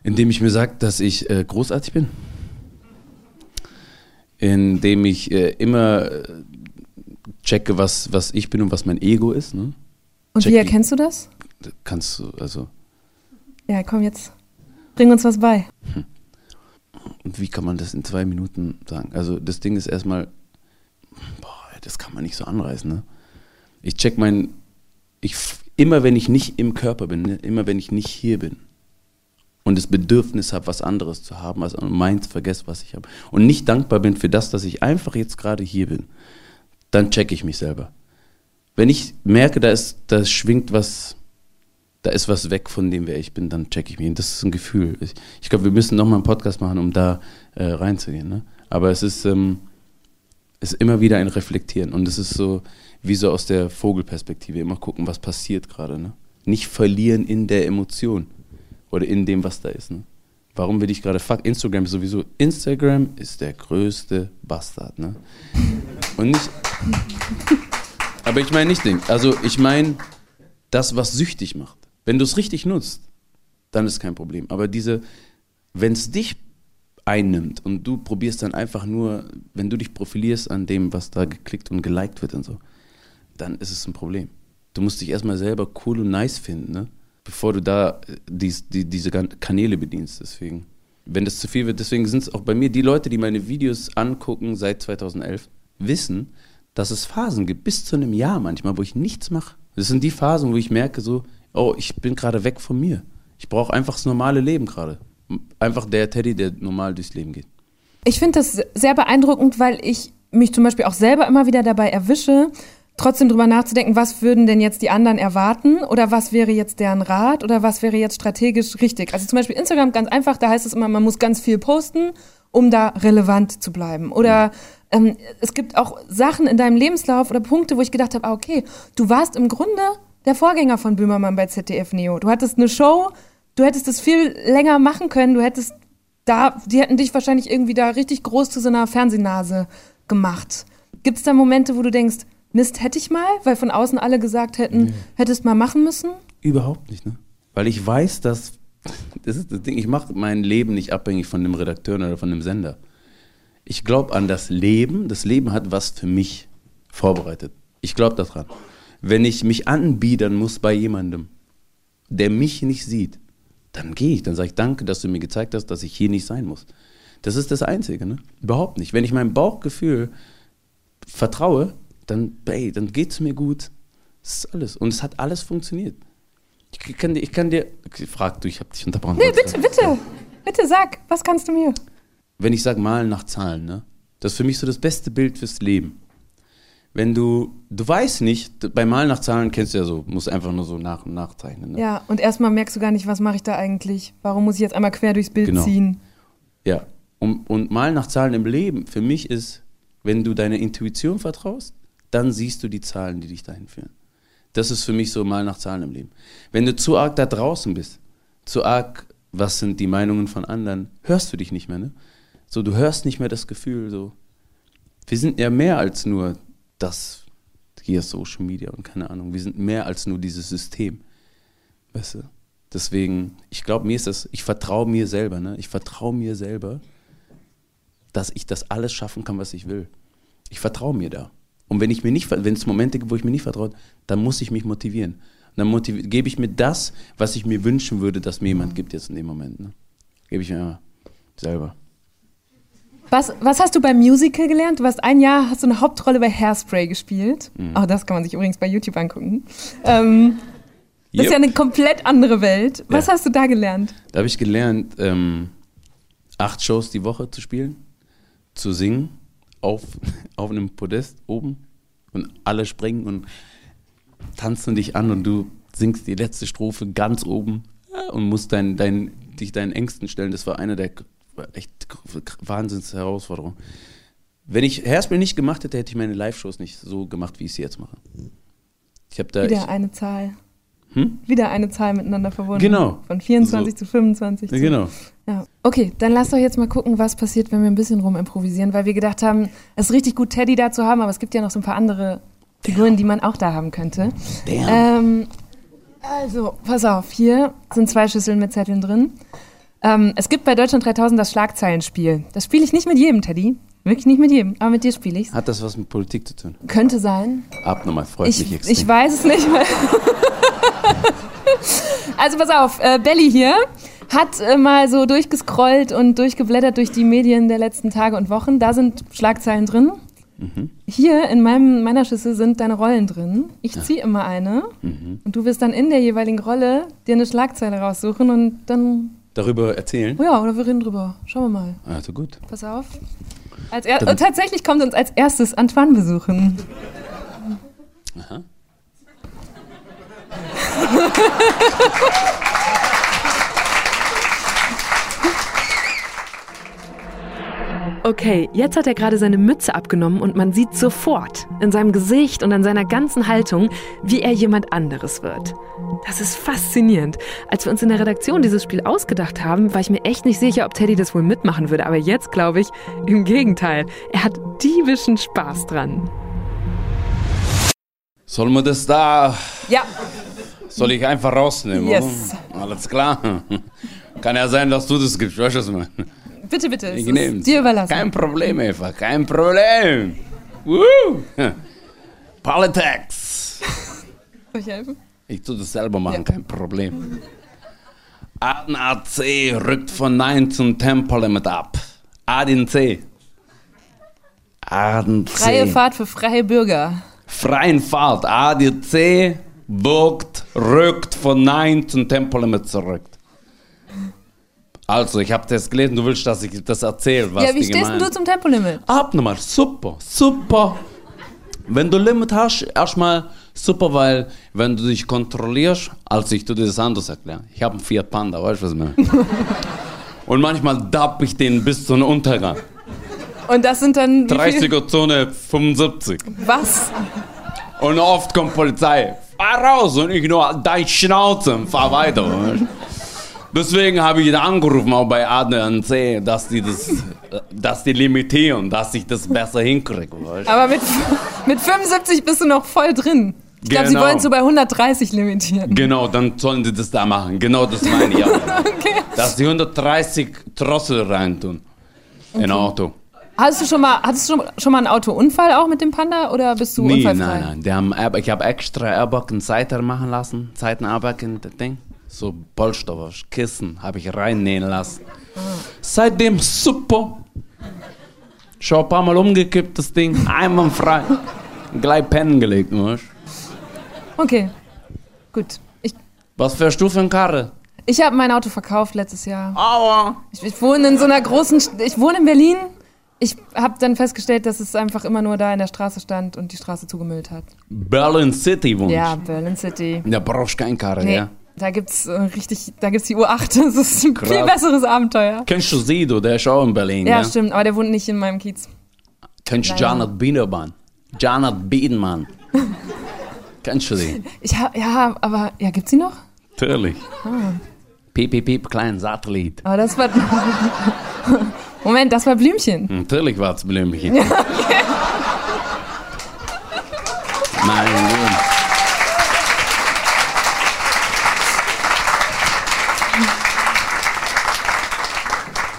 Indem ich mir sage, dass ich äh, großartig bin. Indem ich äh, immer äh, checke, was, was ich bin und was mein Ego ist. Ne? Und Check wie erkennst du das? Kannst du, also, Ja, komm jetzt. Bring uns was bei. und wie kann man das in zwei Minuten sagen? Also, das Ding ist erstmal, boah, das kann man nicht so anreißen. Ne? Ich check mein, ich, immer wenn ich nicht im Körper bin, ne? immer wenn ich nicht hier bin und das Bedürfnis habe, was anderes zu haben, also meins vergesse, was ich habe und nicht dankbar bin für das, dass ich einfach jetzt gerade hier bin, dann check ich mich selber. Wenn ich merke, da ist, da schwingt was, da ist was weg von dem, wer ich bin, dann check ich mich. Das ist ein Gefühl. Ich, ich glaube, wir müssen nochmal einen Podcast machen, um da äh, reinzugehen. Ne? Aber es ist, ähm, ist immer wieder ein Reflektieren. Und es ist so, wie so aus der Vogelperspektive. Immer gucken, was passiert gerade. Ne? Nicht verlieren in der Emotion. Oder in dem, was da ist. Ne? Warum will ich gerade fuck? Instagram ist sowieso. Instagram ist der größte Bastard. Ne? Und nicht. Aber ich meine nicht Ding. Also ich meine das, was süchtig macht. Wenn du es richtig nutzt, dann ist kein Problem. Aber diese, wenn es dich einnimmt und du probierst dann einfach nur, wenn du dich profilierst an dem, was da geklickt und geliked wird und so, dann ist es ein Problem. Du musst dich erstmal selber cool und nice finden, ne? bevor du da äh, dies, die, diese Kanäle bedienst. Deswegen, wenn das zu viel wird, deswegen sind es auch bei mir die Leute, die meine Videos angucken seit 2011, wissen, dass es Phasen gibt, bis zu einem Jahr manchmal, wo ich nichts mache. Das sind die Phasen, wo ich merke so, oh, ich bin gerade weg von mir. Ich brauche einfach das normale Leben gerade. Einfach der Teddy, der normal durchs Leben geht. Ich finde das sehr beeindruckend, weil ich mich zum Beispiel auch selber immer wieder dabei erwische, trotzdem drüber nachzudenken, was würden denn jetzt die anderen erwarten oder was wäre jetzt deren Rat oder was wäre jetzt strategisch richtig. Also zum Beispiel Instagram ganz einfach, da heißt es immer, man muss ganz viel posten, um da relevant zu bleiben. Oder ähm, es gibt auch Sachen in deinem Lebenslauf oder Punkte, wo ich gedacht habe, ah, okay, du warst im Grunde der Vorgänger von Böhmermann bei ZDF Neo. Du hattest eine Show, du hättest es viel länger machen können, du hättest da, die hätten dich wahrscheinlich irgendwie da richtig groß zu so einer Fernsehnase gemacht. Gibt es da Momente, wo du denkst, Mist, hätte ich mal, weil von außen alle gesagt hätten, hättest mal machen müssen? Überhaupt nicht, ne? Weil ich weiß, dass, *laughs* das ist das Ding, ich mache mein Leben nicht abhängig von dem Redakteur oder von dem Sender. Ich glaube an das Leben, das Leben hat was für mich vorbereitet. Ich glaube daran. Wenn ich mich anbiedern muss bei jemandem, der mich nicht sieht, dann gehe ich, dann sage ich danke, dass du mir gezeigt hast, dass ich hier nicht sein muss. Das ist das Einzige, ne? Überhaupt nicht. Wenn ich meinem Bauchgefühl vertraue, dann, ey, dann geht es mir gut. Das ist alles. Und es hat alles funktioniert. Ich kann dir, ich kann dir, frag du, ich habe dich unterbrochen. Nee, bitte, bitte. Bitte sag, was kannst du mir? Wenn ich sage malen nach Zahlen, ne? Das ist für mich so das beste Bild fürs Leben. Wenn du, du weißt nicht, bei Malen nach Zahlen kennst du ja so, musst einfach nur so nach und nach zeichnen. Ne? Ja, und erstmal merkst du gar nicht, was mache ich da eigentlich? Warum muss ich jetzt einmal quer durchs Bild Genau. ziehen? Ja. Und, und Malen nach Zahlen im Leben, für mich ist, wenn du deiner Intuition vertraust, dann siehst du die Zahlen, die dich dahin führen. Das ist für mich so Malen nach Zahlen im Leben. Wenn du zu arg da draußen bist, zu arg, was sind die Meinungen von anderen, hörst du dich nicht mehr, ne? So, du hörst nicht mehr das Gefühl, so. Wir sind ja mehr als nur das, hier Social Media und keine Ahnung, wir sind mehr als nur dieses System. Weißt du? Deswegen, ich glaube, mir ist das, ich vertraue mir selber, ne? Ich vertraue mir selber, dass ich das alles schaffen kann, was ich will. Ich vertraue mir da. Und wenn ich mir nicht, wenn es Momente gibt, wo ich mir nicht vertraue, dann muss ich mich motivieren. Und dann motiv gebe ich mir das, was ich mir wünschen würde, dass mir jemand gibt jetzt in dem Moment. Ne? Gebe ich mir selber. Was, was hast du beim Musical gelernt? Du warst ein Jahr, hast du eine Hauptrolle bei Hairspray gespielt. Auch das kann man sich übrigens bei YouTube angucken. Ähm, das ist ja Yep. eine komplett andere Welt. Was Ja. hast du da gelernt? Da habe ich gelernt, ähm, acht Shows die Woche zu spielen, zu singen, auf, *laughs* auf einem Podest oben und alle springen und tanzen dich an und du singst die letzte Strophe ganz oben und musst dein, dein, dich deinen Ängsten stellen. Das war eine der echt Wahnsinns-Herausforderungen. Wenn ich Hairspray nicht gemacht hätte, hätte ich meine Live-Shows nicht so gemacht, wie ich sie jetzt mache. Ich habe da Wieder ich, eine Zahl. Hm? Wieder eine Zahl miteinander verbunden. Genau. Von 24 So. zu 25. Ja, zu- genau. Ja. Okay, dann lass doch jetzt mal gucken, was passiert, wenn wir ein bisschen rumimprovisieren, weil wir gedacht haben, es ist richtig gut, Teddy da zu haben, aber es gibt ja noch so ein paar andere Figuren, die man auch da haben könnte. Damn. Ähm, also, pass auf, hier sind zwei Schüsseln mit Zetteln drin. Ähm, es gibt bei Deutschland 3000 das Schlagzeilenspiel. Das spiele ich nicht mit jedem, Teddy. Wirklich nicht mit jedem, aber mit dir spiele ich's. Hat das was mit Politik zu tun? Könnte sein. Abnormal, freut mich Ich, extrem. ich weiß es nicht. *laughs* also pass auf, äh, Belly hier hat äh, mal so durchgescrollt und durchgeblättert durch die Medien der letzten Tage und Wochen. Da sind Schlagzeilen drin. Mhm. Hier in meinem, meiner Schüssel sind deine Rollen drin. Ich ziehe immer eine Mhm. und du wirst dann in der jeweiligen Rolle dir eine Schlagzeile raussuchen und dann, Darüber erzählen? oh ja, oder wir reden drüber. Schauen wir mal. Also gut. Pass auf. Als er Dann- und tatsächlich kommt uns als erstes Antoine besuchen. Aha. *laughs* Okay, jetzt hat er gerade seine Mütze abgenommen und man sieht sofort in seinem Gesicht und an seiner ganzen Haltung, wie er jemand anderes wird. Das ist faszinierend. Als wir uns in der Redaktion dieses Spiel ausgedacht haben, war ich mir echt nicht sicher, ob Teddy das wohl mitmachen würde. Aber jetzt glaube ich, im Gegenteil. Er hat diebischen Spaß dran. Soll man das da, Ja, soll ich einfach rausnehmen? Yes. Oder? Alles klar. Kann ja sein, dass du das gibst, weißt du was ich meine? Bitte, bitte. Ich nehm's. dir überlassen. Kein Problem, Eva, kein Problem. Woo! Politics. *laughs* Soll ich helfen? Ich tu das selber machen, kein Problem. Aden AC rückt von 9 zum Tempolimit ab. Aden C. Aden C. Freie Fahrt für freie Bürger. Freien Fahrt. ADC wirkt, rückt von 9 zum Tempolimit zurück. Also, ich habe das gelesen, du willst, dass ich das erzähle, was ja, wie die stehst denn du zum Tempolimit? Abnummer, super, super. Wenn du Limit hast, erstmal super, weil wenn du dich kontrollierst, also ich dir das anders erklären. Ich habe einen Fiat Panda, weißt du was ich meine? *laughs* Und manchmal dapp ich den bis zu einem Untergang. Und das sind dann wie viel? 30er Zone 75. Was? Und oft kommt Polizei. Fahr raus und ich nur dein Schnauze und fahr weiter. weißt du? Deswegen habe ich da angerufen, auch bei ADNC, dass die das, äh, dass die limitieren, dass ich das besser hinkriege. Aber mit, mit 75 bist du noch voll drin. Ich glaube, sie Genau. wollen es so bei 130 limitieren. Genau, dann sollen die das da machen. Genau das meine ich auch. *laughs* Okay. Dass die 130 Drossel reintun. In ein Auto. Hast du schon mal, hattest du schon, mal einen Autounfall auch mit dem Panda oder bist du Nee, unfallfrei? nein, nein. Die haben, ich habe extra Airbag und Seiter machen lassen. Seitenairbag in das Ding. So Polster, was, Kissen habe ich reinnähen lassen. Seitdem super. Schon ein paar Mal umgekippt, das Ding. Einmal frei. Gleich pennen gelegt, weißt? Okay, gut. Ich, Was fährst du für eine Karre? ich habe mein Auto verkauft letztes Jahr. Aua. Ich, ich wohne in so einer großen, St- ich wohne in Berlin. Ich habe dann festgestellt, dass es einfach immer nur da in der Straße stand und die Straße zugemüllt hat. Berlin City wohnst Ja, Berlin City. Da brauchst du keine Karre, Nee, ja? Da gibt's äh, richtig, da gibt's die U8. *laughs* Das ist ein viel Krass. besseres Abenteuer. Kennst du Sido, der ist auch in Berlin, Ja, ja? stimmt, aber der wohnt nicht in meinem Kiez. Kennst du. Janet Biedermann? Janet Biedenmann. *laughs* Kennst du die? Ich hab, ja, aber ja, gibt's die noch? Natürlich. Ah. Piep, piep, piep, kleinen Satellit. Aber das war *laughs* Moment, das war Blümchen. Natürlich war es Blümchen. Mein Gott.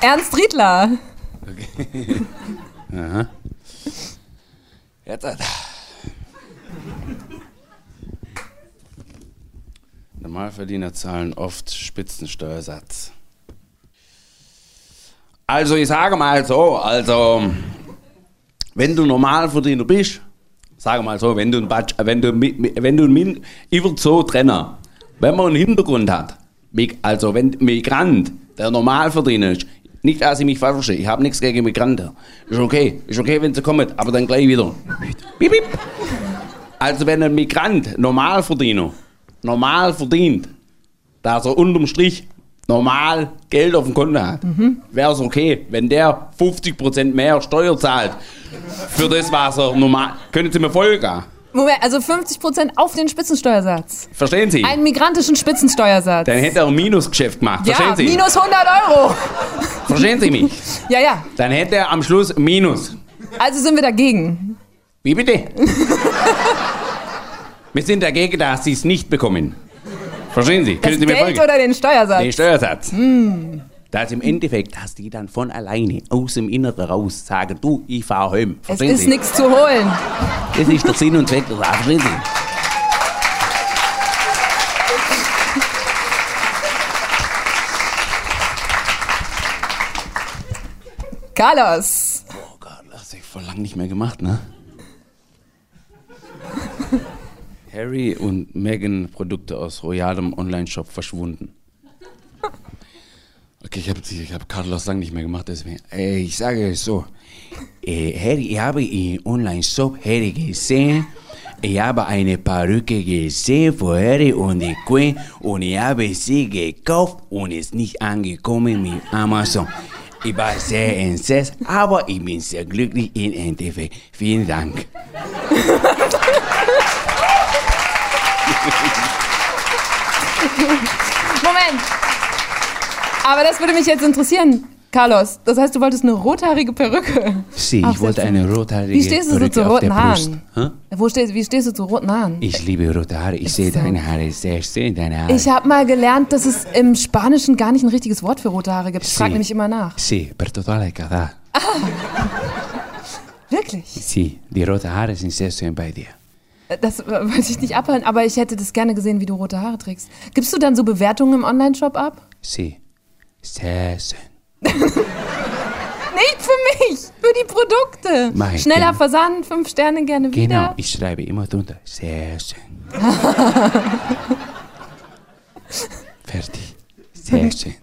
Ernst Riedler. *laughs* Jetzt. äh, Normalverdiener zahlen oft Spitzensteuersatz. Also ich sage mal so, also wenn du Normalverdiener bist, sage mal so, wenn du ein Batsch, wenn du wenn du ein ich so trennen, wenn man einen Hintergrund hat, also wenn Migrant, der Normalverdiener ist, nicht, dass ich mich falsch verstehe, ich habe nichts gegen Migranten, ist okay, ist okay, wenn sie kommen, aber dann gleich wieder. Piep, piep. Also wenn ein Migrant Normalverdiener normal verdient, dass er unterm Strich normal Geld auf dem Konto hat, wäre es okay, wenn der 50% mehr Steuer zahlt für das, was er normal... Können Sie mir folgen? Moment, also 50% auf den Spitzensteuersatz. Verstehen Sie? Einen migrantischen Spitzensteuersatz. Dann hätte er ein Minusgeschäft gemacht. Verstehen ja, Sie? minus 100 Euro. Verstehen Sie mich? *laughs* Ja, ja. Dann hätte er am Schluss Minus. Also sind wir dagegen. Wie bitte? *laughs* Wir sind dagegen, dass Sie es nicht bekommen. Verstehen Sie? Das Können Sie mir Geld folgen? oder den Steuersatz? Den Steuersatz. Das im Endeffekt, dass die dann von alleine aus dem Inneren raus sagen, du, ich fahr heim. es Verstehen ist Sie? nichts zu holen. Das ist der Sinn und Zweck der Sache. Verstehen Sie? Carlos. Oh Gott, das hab ich vor lang nicht mehr gemacht, ne? Harry und Meghan Produkte aus royalem Online-Shop verschwunden. Okay, ich habe ich hab Carlos lang nicht mehr gemacht, deswegen. Äh, ich sage es so. Äh, ich habe im Online-Shop gesehen. Ich habe eine Perücke gesehen von Harry und die Queen und ich habe sie gekauft und ist nicht angekommen mit Amazon. Ich war sehr entsetzt, aber ich bin sehr glücklich in NTV. Vielen Dank. *laughs* Moment. Aber das würde mich jetzt interessieren, Carlos. Das heißt, du wolltest eine rothaarige Perücke. Sie, ich wollte eine rothaarige Wie stehst du so Perücke zu auf roten. Haaren? Wo stehst, wie stehst du zu roten Haaren? Ich liebe rote Haare. Ich sehe deine Haare sehr schön, deine Haare. Ich habe mal gelernt, dass es im Spanischen gar nicht ein richtiges Wort für rote Haare gibt. Ich frage nämlich immer nach. Sí, per totale cada. *laughs* Wirklich? Sí, die roten Haare sind sehr schön bei dir. Das wollte ich nicht abhalten, aber ich hätte das gerne gesehen, wie du rote Haare trägst. Gibst du dann so Bewertungen im Online-Shop ab? Sí, sehr schön. Nicht für mich, für die Produkte. Ich Schneller gerne. Versand, fünf Sterne gerne Genau, wieder. ich schreibe immer drunter. Sehr schön. *laughs* Fertig. Sehr schön.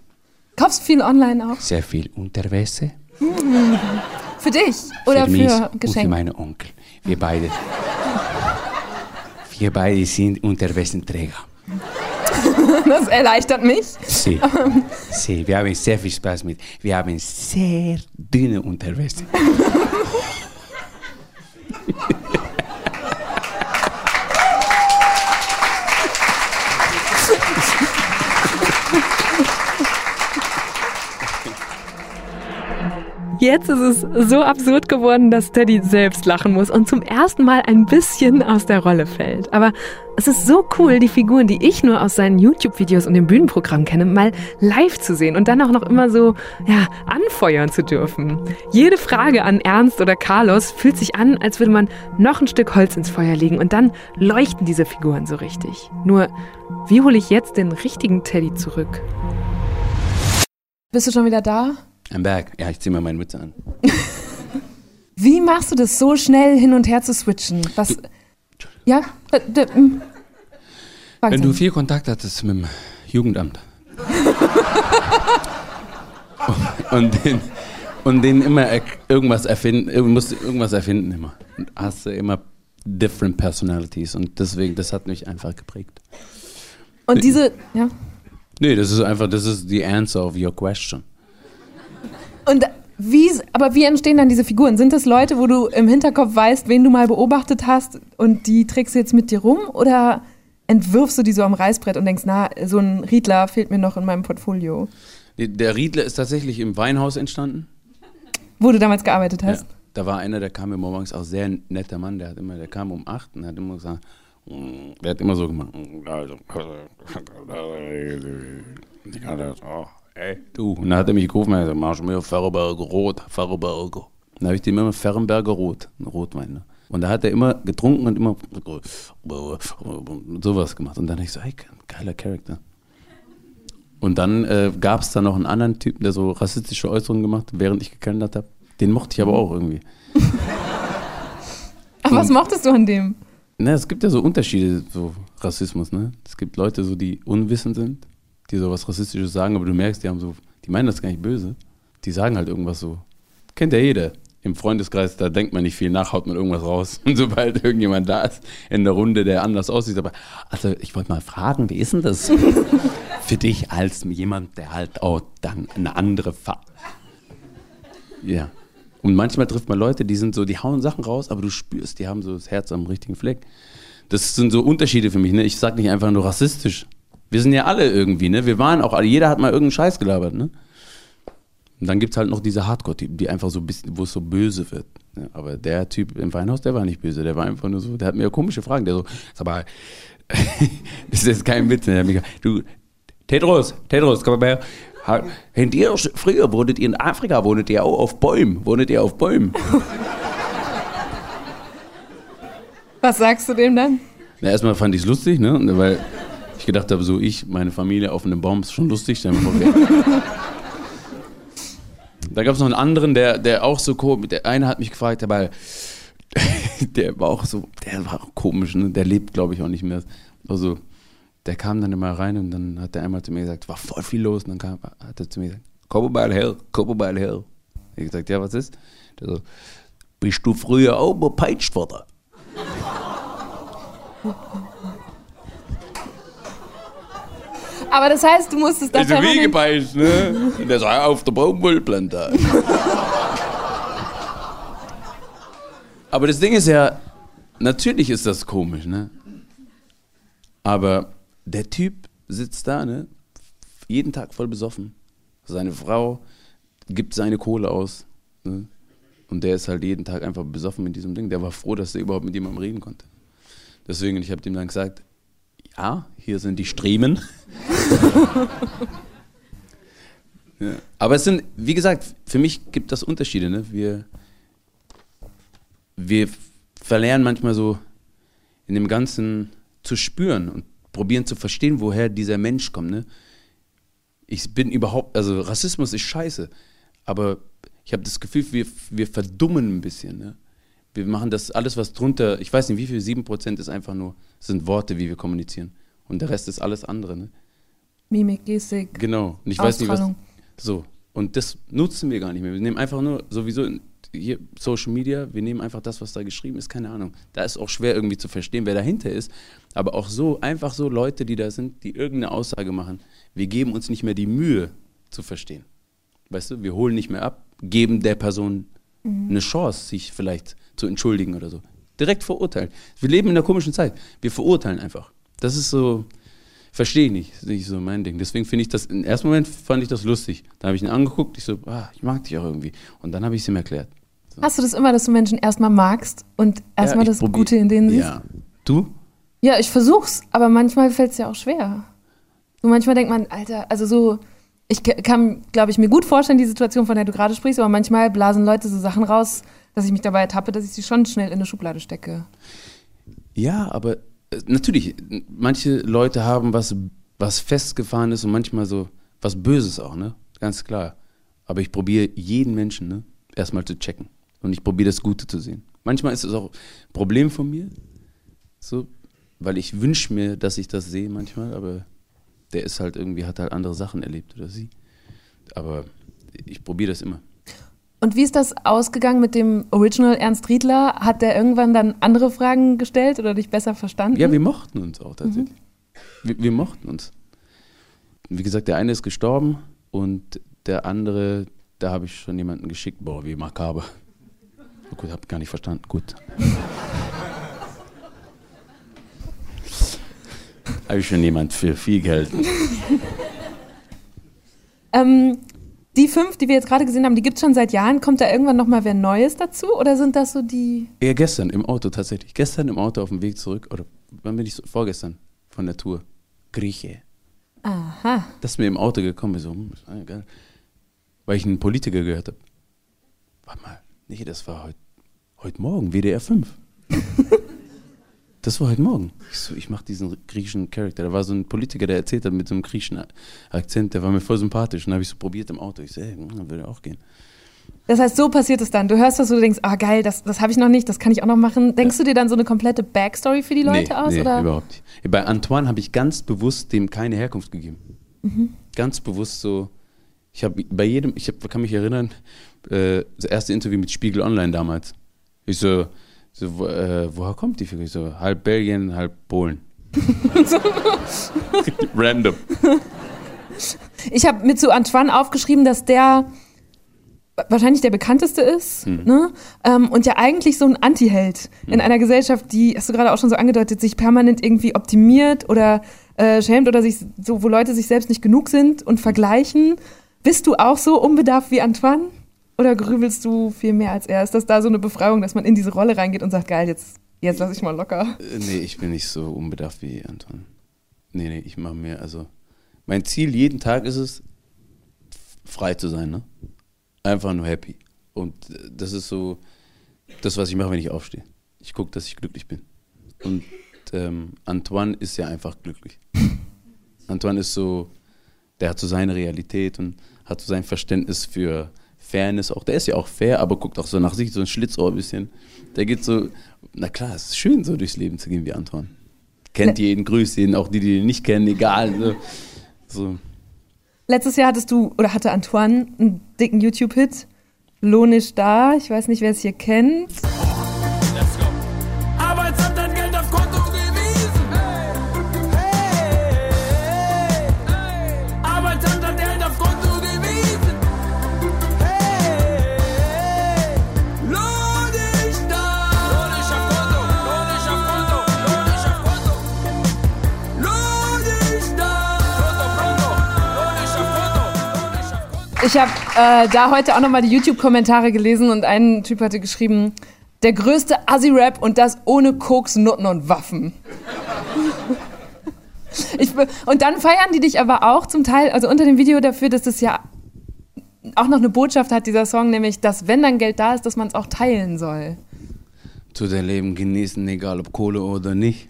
Kaufst viel online auch. Sehr viel Unterwäsche. *laughs* Für dich oder für mich für und für Geschenke? meine Onkel. Wir beide. Wir beide sind Unterwäschenträger. *laughs* Das erleichtert mich. Sie, *laughs* Sie, wir haben sehr viel Spaß mit. Wir haben sehr dünne Unterwäsche. *laughs* Jetzt ist es so absurd geworden, dass Teddy selbst lachen muss und zum ersten Mal ein bisschen aus der Rolle fällt. Aber es ist so cool, die Figuren, die ich nur aus seinen YouTube-Videos und dem Bühnenprogramm kenne, mal live zu sehen und dann auch noch immer so, ja, anfeuern zu dürfen. Jede Frage an Ernst oder Carlos fühlt sich an, als würde man noch ein Stück Holz ins Feuer legen und dann leuchten diese Figuren so richtig. Nur, wie hole ich jetzt den richtigen Teddy zurück? Bist du schon wieder da? Am Berg. Ja, ich zieh mal meine Mütze an. *laughs* Wie machst du das so schnell hin und her zu switchen? Was? Ja? Frag Wenn du viel Kontakt hattest mit dem Jugendamt *laughs* und den, und den immer er- irgendwas erfinden, musst du irgendwas erfinden immer. Und hast du immer different personalities und deswegen, das hat mich einfach geprägt. und diese, ja. Nee, das ist einfach, das ist the answer of your question. Und wie, aber wie entstehen dann diese Figuren? Sind das Leute, wo du im Hinterkopf weißt, wen du mal beobachtet hast und die trägst du jetzt mit dir rum? Oder entwirfst du die so am Reißbrett und denkst, na, so ein Riedler fehlt mir noch in meinem Portfolio? Der Riedler ist tatsächlich im Weinhaus entstanden. Wo du damals gearbeitet hast? Ja, da war einer, der kam mir morgens auch sehr netter Mann, der hat immer, der kam um 8 und hat immer gesagt, der hat immer so gemacht. *laughs* Ey, du. Und dann hat er mich gerufen und hat gesagt, mach mir Ferrenberger Rot, Ferrenberger. Dann habe ich dem immer Ferrenberger Rot, einen Rotwein. Ne? Und da hat er immer getrunken und immer sowas gemacht. Und dann habe ich so, ey, geiler Charakter. Und dann äh, gab es da noch einen anderen Typen, der so rassistische Äußerungen gemacht hat, während ich gekennert habe. Den mochte ich aber auch irgendwie. *laughs* Ach, was mochtest du an dem? Ne, es gibt ja so Unterschiede, so Rassismus, ne? Es gibt Leute, so, die unwissend sind, die so was Rassistisches sagen, aber du merkst, die haben so, die meinen das gar nicht böse. Die sagen halt irgendwas so. Kennt ja jeder. Im Freundeskreis, da denkt man nicht viel nach, haut man irgendwas raus. *laughs* Und sobald irgendjemand da ist in der Runde, der anders aussieht, aber, also ich wollte mal fragen, wie ist denn das *laughs* für dich als jemand, der halt auch dann eine andere Fa Ja. Und manchmal trifft man Leute, die sind so, die hauen Sachen raus, aber du spürst, die haben so das Herz am richtigen Fleck. Das sind so Unterschiede für mich. Ne? Ich sag nicht einfach nur rassistisch. Wir sind ja alle irgendwie, ne? Wir waren auch alle, jeder hat mal irgendeinen Scheiß gelabert, ne? Und dann gibt es halt noch diese Hardcore-Typen, die einfach so ein bisschen, wo es so böse wird. Ne? Aber der Typ im Weinhaus, der war nicht böse, der war einfach nur so, der hat mir komische Fragen, der so, sag mal, *laughs* das ist jetzt kein Witz, ne? Der hat gesagt, du, Tedros, Tedros, komm mal her. Ha- Habt ihr früher wohntet ihr in Afrika, wohntet ihr auch auf Bäumen, wohntet ihr auf Bäumen? Was sagst du dem dann? Na, erstmal fand ich es lustig, ne? Weil ich gedacht habe, so ich, meine Familie auf einem Baum ist schon lustig. Wir- *laughs* Da gab es noch einen anderen, der, der auch so komisch, der eine hat mich gefragt, aber *laughs* der war auch so, der war auch komisch, ne? Der lebt, glaube ich, auch nicht mehr. Also, der kam dann immer rein und dann hat er einmal zu mir gesagt, war voll viel los. Und dann kam, hat er zu mir gesagt, komm mal her, komm mal her. Ich gesagt, ja, was ist? Der so, bist du früher auch bepeitscht worden? Aber das heißt, du musstest da Ist ja wie permanent... gebeißt, ne? *laughs* Und der sagt, auf der Baumwollplantage. Aber das Ding ist ja, natürlich ist das komisch, ne? Aber der Typ sitzt da, ne? Jeden Tag voll besoffen. Seine Frau gibt seine Kohle aus. Ne? Und der ist halt jeden Tag einfach besoffen mit diesem Ding. Der war froh, dass er überhaupt mit jemandem reden konnte. Deswegen, ich habe ihm dann gesagt, ja, hier sind die Striemen. Ja. Aber es sind, wie gesagt, für mich gibt das Unterschiede. Ne? Wir, wir verlernen manchmal so in dem Ganzen zu spüren und probieren zu verstehen, woher dieser Mensch kommt. Ne? Ich bin überhaupt, also Rassismus ist scheiße, aber ich habe das Gefühl, wir, wir verdummen ein bisschen. Ne? Wir machen das alles, was drunter, ich weiß nicht, wie viel, 7% ist einfach nur, sind Worte, wie wir kommunizieren. Und der Rest ist alles andere. Ne? Mimik, Gestik. Genau. Und ich weiß nicht, was. So. Und das nutzen wir gar nicht mehr. Wir nehmen einfach nur, sowieso hier Social Media, wir nehmen einfach das, was da geschrieben ist, keine Ahnung. Da ist auch schwer irgendwie zu verstehen, wer dahinter ist. Aber auch so, einfach so Leute, die da sind, die irgendeine Aussage machen. Wir geben uns nicht mehr die Mühe zu verstehen. Weißt du, wir holen nicht mehr ab, geben der Person eine Chance, sich vielleicht zu entschuldigen oder so. Direkt verurteilen. Wir leben in einer komischen Zeit. Wir verurteilen einfach. Das ist so, verstehe ich nicht, das ist nicht so mein Ding. Deswegen finde ich das, im ersten Moment fand ich das lustig. Da habe ich ihn angeguckt, ich so, ah, ich mag dich auch irgendwie. Und dann habe ich es ihm erklärt. Hast du das immer, dass du Menschen erstmal magst und erstmal Ja, das probier- Gute in denen siehst? Ja. Du? Ja, ich versuch's, aber manchmal fällt es ja auch schwer. So manchmal denkt man, Alter, also so, ich kann, glaube ich, mir gut vorstellen, die Situation, von der du gerade sprichst, aber manchmal blasen Leute so Sachen raus, dass ich mich dabei ertappe, dass ich sie schon schnell in eine Schublade stecke. Ja, aber natürlich, n- manche Leute haben was, was festgefahren ist und manchmal so was Böses auch, ne? Ganz klar. Aber ich probiere jeden Menschen, ne, erstmal zu checken. Und ich probiere das Gute zu sehen. Manchmal ist es auch ein Problem von mir, so, weil ich wünsche mir, dass ich das sehe manchmal, aber der ist halt irgendwie, hat halt andere Sachen erlebt oder sie. Aber ich probiere das immer. Und wie ist das ausgegangen mit dem Original Ernst Riedler? Hat der irgendwann dann andere Fragen gestellt oder dich besser verstanden? Ja, wir mochten uns auch tatsächlich. Wir, wir mochten uns. Wie gesagt, der eine ist gestorben und der andere, da habe ich schon jemanden geschickt. Boah, wie makaber. Oh, gut, hab gar nicht verstanden. Gut. *laughs* habe ich schon jemand für viel Geld. Ähm, die fünf, die wir jetzt gerade gesehen haben, die gibt es schon seit Jahren. Kommt da irgendwann noch mal wer Neues dazu? Oder sind das so die... Ja, gestern im Auto tatsächlich. Gestern im Auto auf dem Weg zurück. Oder wann bin ich so? Vorgestern von der Tour. Grieche. Aha. Das ist mir im Auto gekommen, so, hm, geil. Weil ich einen Politiker gehört habe. Warte mal, nee, das war heute heut Morgen, WDR 5. *laughs* das war heute Morgen. Ich so, ich mache diesen griechischen Charakter. Da war so ein Politiker, der erzählt hat mit so einem griechischen Akzent, der war mir voll sympathisch. Und habe ich so probiert im Auto. Ich so, ey, hm, würde auch gehen. Das heißt, so passiert es dann. Du hörst das und du denkst, ah geil, das, das habe ich noch nicht, das kann ich auch noch machen. Denkst du dir dann so eine komplette Backstory für die Leute nee, aus? Nee, oder? überhaupt nicht. Bei Antoine habe ich ganz bewusst dem keine Herkunft gegeben. Ganz bewusst so. Ich habe bei jedem, ich hab, kann mich erinnern, äh, das erste Interview mit Spiegel Online damals. Ich so, so wo, äh, woher kommt die Figur? So, halb Belgien, halb Polen. *laughs* Random. Ich habe mir zu Antoine aufgeschrieben, dass der wahrscheinlich der bekannteste ist Hm. ne? ähm, und ja eigentlich so ein Anti-Held in einer Gesellschaft, die, hast du gerade auch schon so angedeutet, sich permanent irgendwie optimiert oder äh, schämt oder sich so, wo Leute sich selbst nicht genug sind und vergleichen. Bist du auch so unbedarft wie Antoine? Oder grübelst du viel mehr als er? Ist das da so eine Befreiung, dass man in diese Rolle reingeht und sagt, geil, jetzt, jetzt lass ich mal locker? Äh, Nee, ich bin nicht so unbedarft wie Anton. Nee, nee, ich mache mir, also, mein Ziel jeden Tag ist es, frei zu sein, ne? Einfach nur happy. Und äh, das ist so das, was ich mache, wenn ich aufstehe. Ich gucke, dass ich glücklich bin. Und ähm, Antoine ist ja einfach glücklich. Antoine ist so, der hat so seine Realität und hat so sein Verständnis für Fairness auch. Der ist ja auch fair, aber guckt auch so nach sich, so ein Schlitzohr ein bisschen. Der geht so, na klar, es ist schön, so durchs Leben zu gehen wie Antoine. Kennt jeden, grüßt jeden, auch die, die ihn nicht kennen, egal. So. so. Letztes Jahr hattest du, oder hatte Antoine einen dicken YouTube-Hit. Lohn ist da. Ich weiß nicht, wer es hier kennt. Ich habe äh, da heute auch nochmal die YouTube-Kommentare gelesen und ein Typ hatte geschrieben, der größte Assi-Rap und das ohne Koks, Nutten und Waffen. Ich, und dann feiern die dich aber auch zum Teil, also unter dem Video dafür, dass das ja auch noch eine Botschaft hat, dieser Song, nämlich, dass wenn dann Geld da ist, dass man es auch teilen soll. Tu dein Leben genießen, egal ob Kohle oder nicht.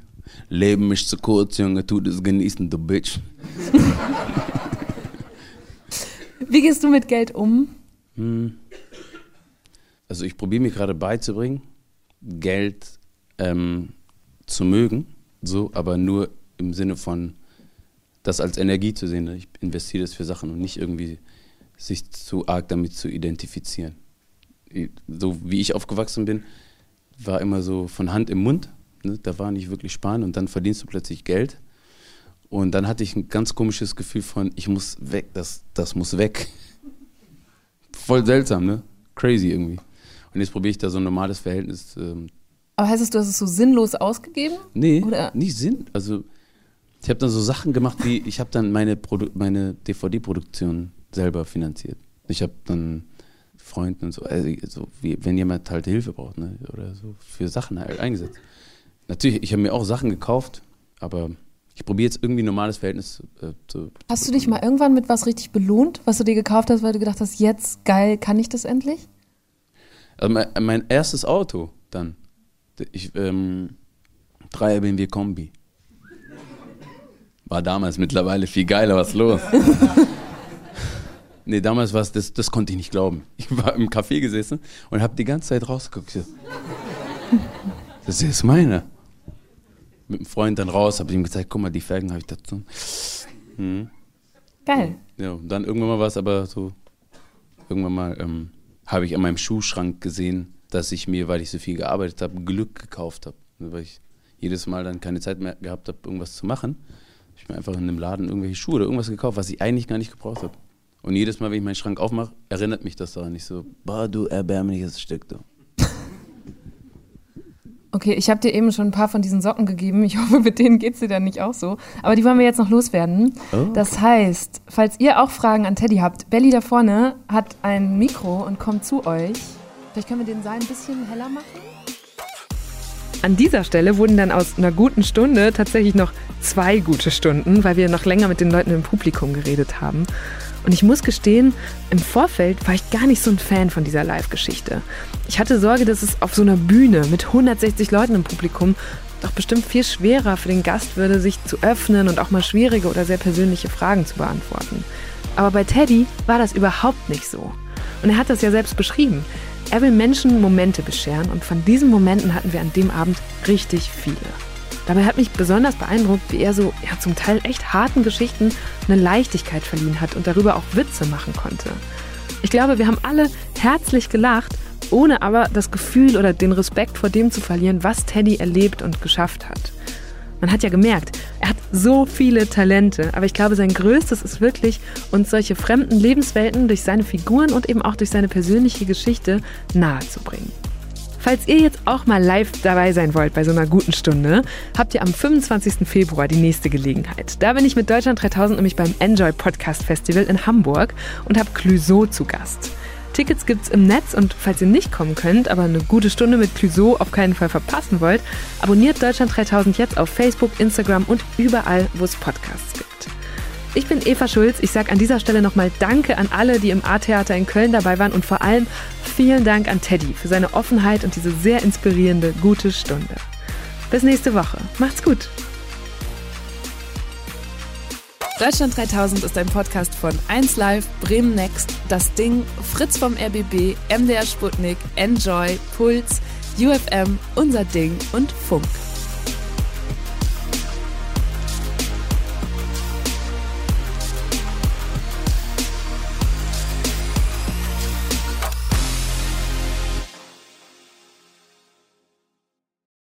Leben ist zu kurz, Junge, tu das genießen, du Bitch. *laughs* Wie gehst du mit Geld um? Also ich probiere mir gerade beizubringen, Geld ähm, zu mögen, so, aber nur im Sinne von das als Energie zu sehen. Ich investiere das für Sachen und nicht irgendwie sich zu arg damit zu identifizieren. So wie ich aufgewachsen bin, war immer so von Hand im Mund. Ne? Da war nicht wirklich sparen und dann verdienst du plötzlich Geld. Und dann hatte ich ein ganz komisches Gefühl von, ich muss weg, das, das muss weg. Voll seltsam, ne? Crazy irgendwie. Und jetzt probiere ich da so ein normales Verhältnis. Ähm, Aber heißt es, du hast es so sinnlos ausgegeben? nee, Oder- nicht Sinn. Also ich habe dann so Sachen gemacht, wie ich habe dann meine, Produ meine DVD-Produktion selber finanziert. Ich habe dann Freunden und so, also so wie, wenn jemand halt Hilfe braucht, ne? oder so für Sachen halt eingesetzt. Natürlich, ich habe mir auch Sachen gekauft, aber ich probiere jetzt irgendwie ein normales Verhältnis äh, zu. Hast du dich mal irgendwann mit was richtig belohnt, was du dir gekauft hast, weil du gedacht hast, jetzt geil, kann ich das endlich? Also mein, mein erstes Auto dann. Ich, ähm, 3 BMW Kombi. War damals mittlerweile viel geiler, was los. *laughs* nee, damals war es, das, das konnte ich nicht glauben. Ich war im Café gesessen und habe die ganze Zeit rausgeguckt. *laughs* Das ist meiner. Mit einem Freund dann raus, habe ihm gezeigt, guck mal, die Felgen habe ich dazu. Mhm. Geil. Ja, und dann irgendwann mal war es aber so, irgendwann mal ähm, habe ich an meinem Schuhschrank gesehen, dass ich mir, weil ich so viel gearbeitet habe, Glück gekauft habe. Weil ich jedes Mal dann keine Zeit mehr gehabt habe, irgendwas zu machen. Ich mir einfach in einem Laden irgendwelche Schuhe oder irgendwas gekauft, was ich eigentlich gar nicht gebraucht habe. Und jedes Mal, wenn ich meinen Schrank aufmache, erinnert mich das daran. Ich so, boah, du erbärmliches Stück, du. Okay, ich habe dir eben schon ein paar von diesen Socken gegeben. Ich *laughs* hoffe, mit denen geht's dir dann nicht auch so. Aber die wollen wir jetzt noch loswerden. Oh. Das heißt, falls ihr auch Fragen an Teddy habt, Belly da vorne hat ein Mikro und kommt zu euch. Vielleicht können wir den Saal ein bisschen heller machen. An dieser Stelle wurden dann aus einer guten Stunde tatsächlich noch zwei gute Stunden, weil wir noch länger mit den Leuten im Publikum geredet haben. Und ich muss gestehen, im Vorfeld war ich gar nicht so ein Fan von dieser Live-Geschichte. Ich hatte Sorge, dass es auf so einer Bühne mit 160 Leuten im Publikum doch bestimmt viel schwerer für den Gast würde, sich zu öffnen und auch mal schwierige oder sehr persönliche Fragen zu beantworten. Aber bei Teddy war das überhaupt nicht so. Und er hat das ja selbst beschrieben. Er will Menschen Momente bescheren und von diesen Momenten hatten wir an dem Abend richtig viele. Dabei hat mich besonders beeindruckt, wie er so ja, zum Teil echt harten Geschichten eine Leichtigkeit verliehen hat und darüber auch Witze machen konnte. Ich glaube, wir haben alle herzlich gelacht, ohne aber das Gefühl oder den Respekt vor dem zu verlieren, was Teddy erlebt und geschafft hat. Man hat ja gemerkt, er hat so viele Talente, aber ich glaube, sein größtes ist wirklich, uns solche fremden Lebenswelten durch seine Figuren und eben auch durch seine persönliche Geschichte nahezubringen. Falls ihr jetzt auch mal live dabei sein wollt bei so einer guten Stunde, habt ihr am 25. Februar die nächste Gelegenheit. Da bin ich mit Deutschland 3000 nämlich beim Enjoy Podcast Festival in Hamburg und habe Clouseau zu Gast. Tickets gibt's im Netz und falls ihr nicht kommen könnt, aber eine gute Stunde mit Clouseau auf keinen Fall verpassen wollt, abonniert Deutschland 3000 jetzt auf Facebook, Instagram und überall, wo es Podcasts gibt. Ich bin Eva Schulz. Ich sage an dieser Stelle nochmal Danke an alle, die im A-Theater in Köln dabei waren und vor allem vielen Dank an Teddy für seine Offenheit und diese sehr inspirierende gute Stunde. Bis nächste Woche. Macht's gut. Deutschland 3000 ist ein Podcast von 1Live, Bremen Next, Das Ding, Fritz vom RBB, MDR Sputnik, Enjoy, Puls, UFM, Unser Ding und Funk.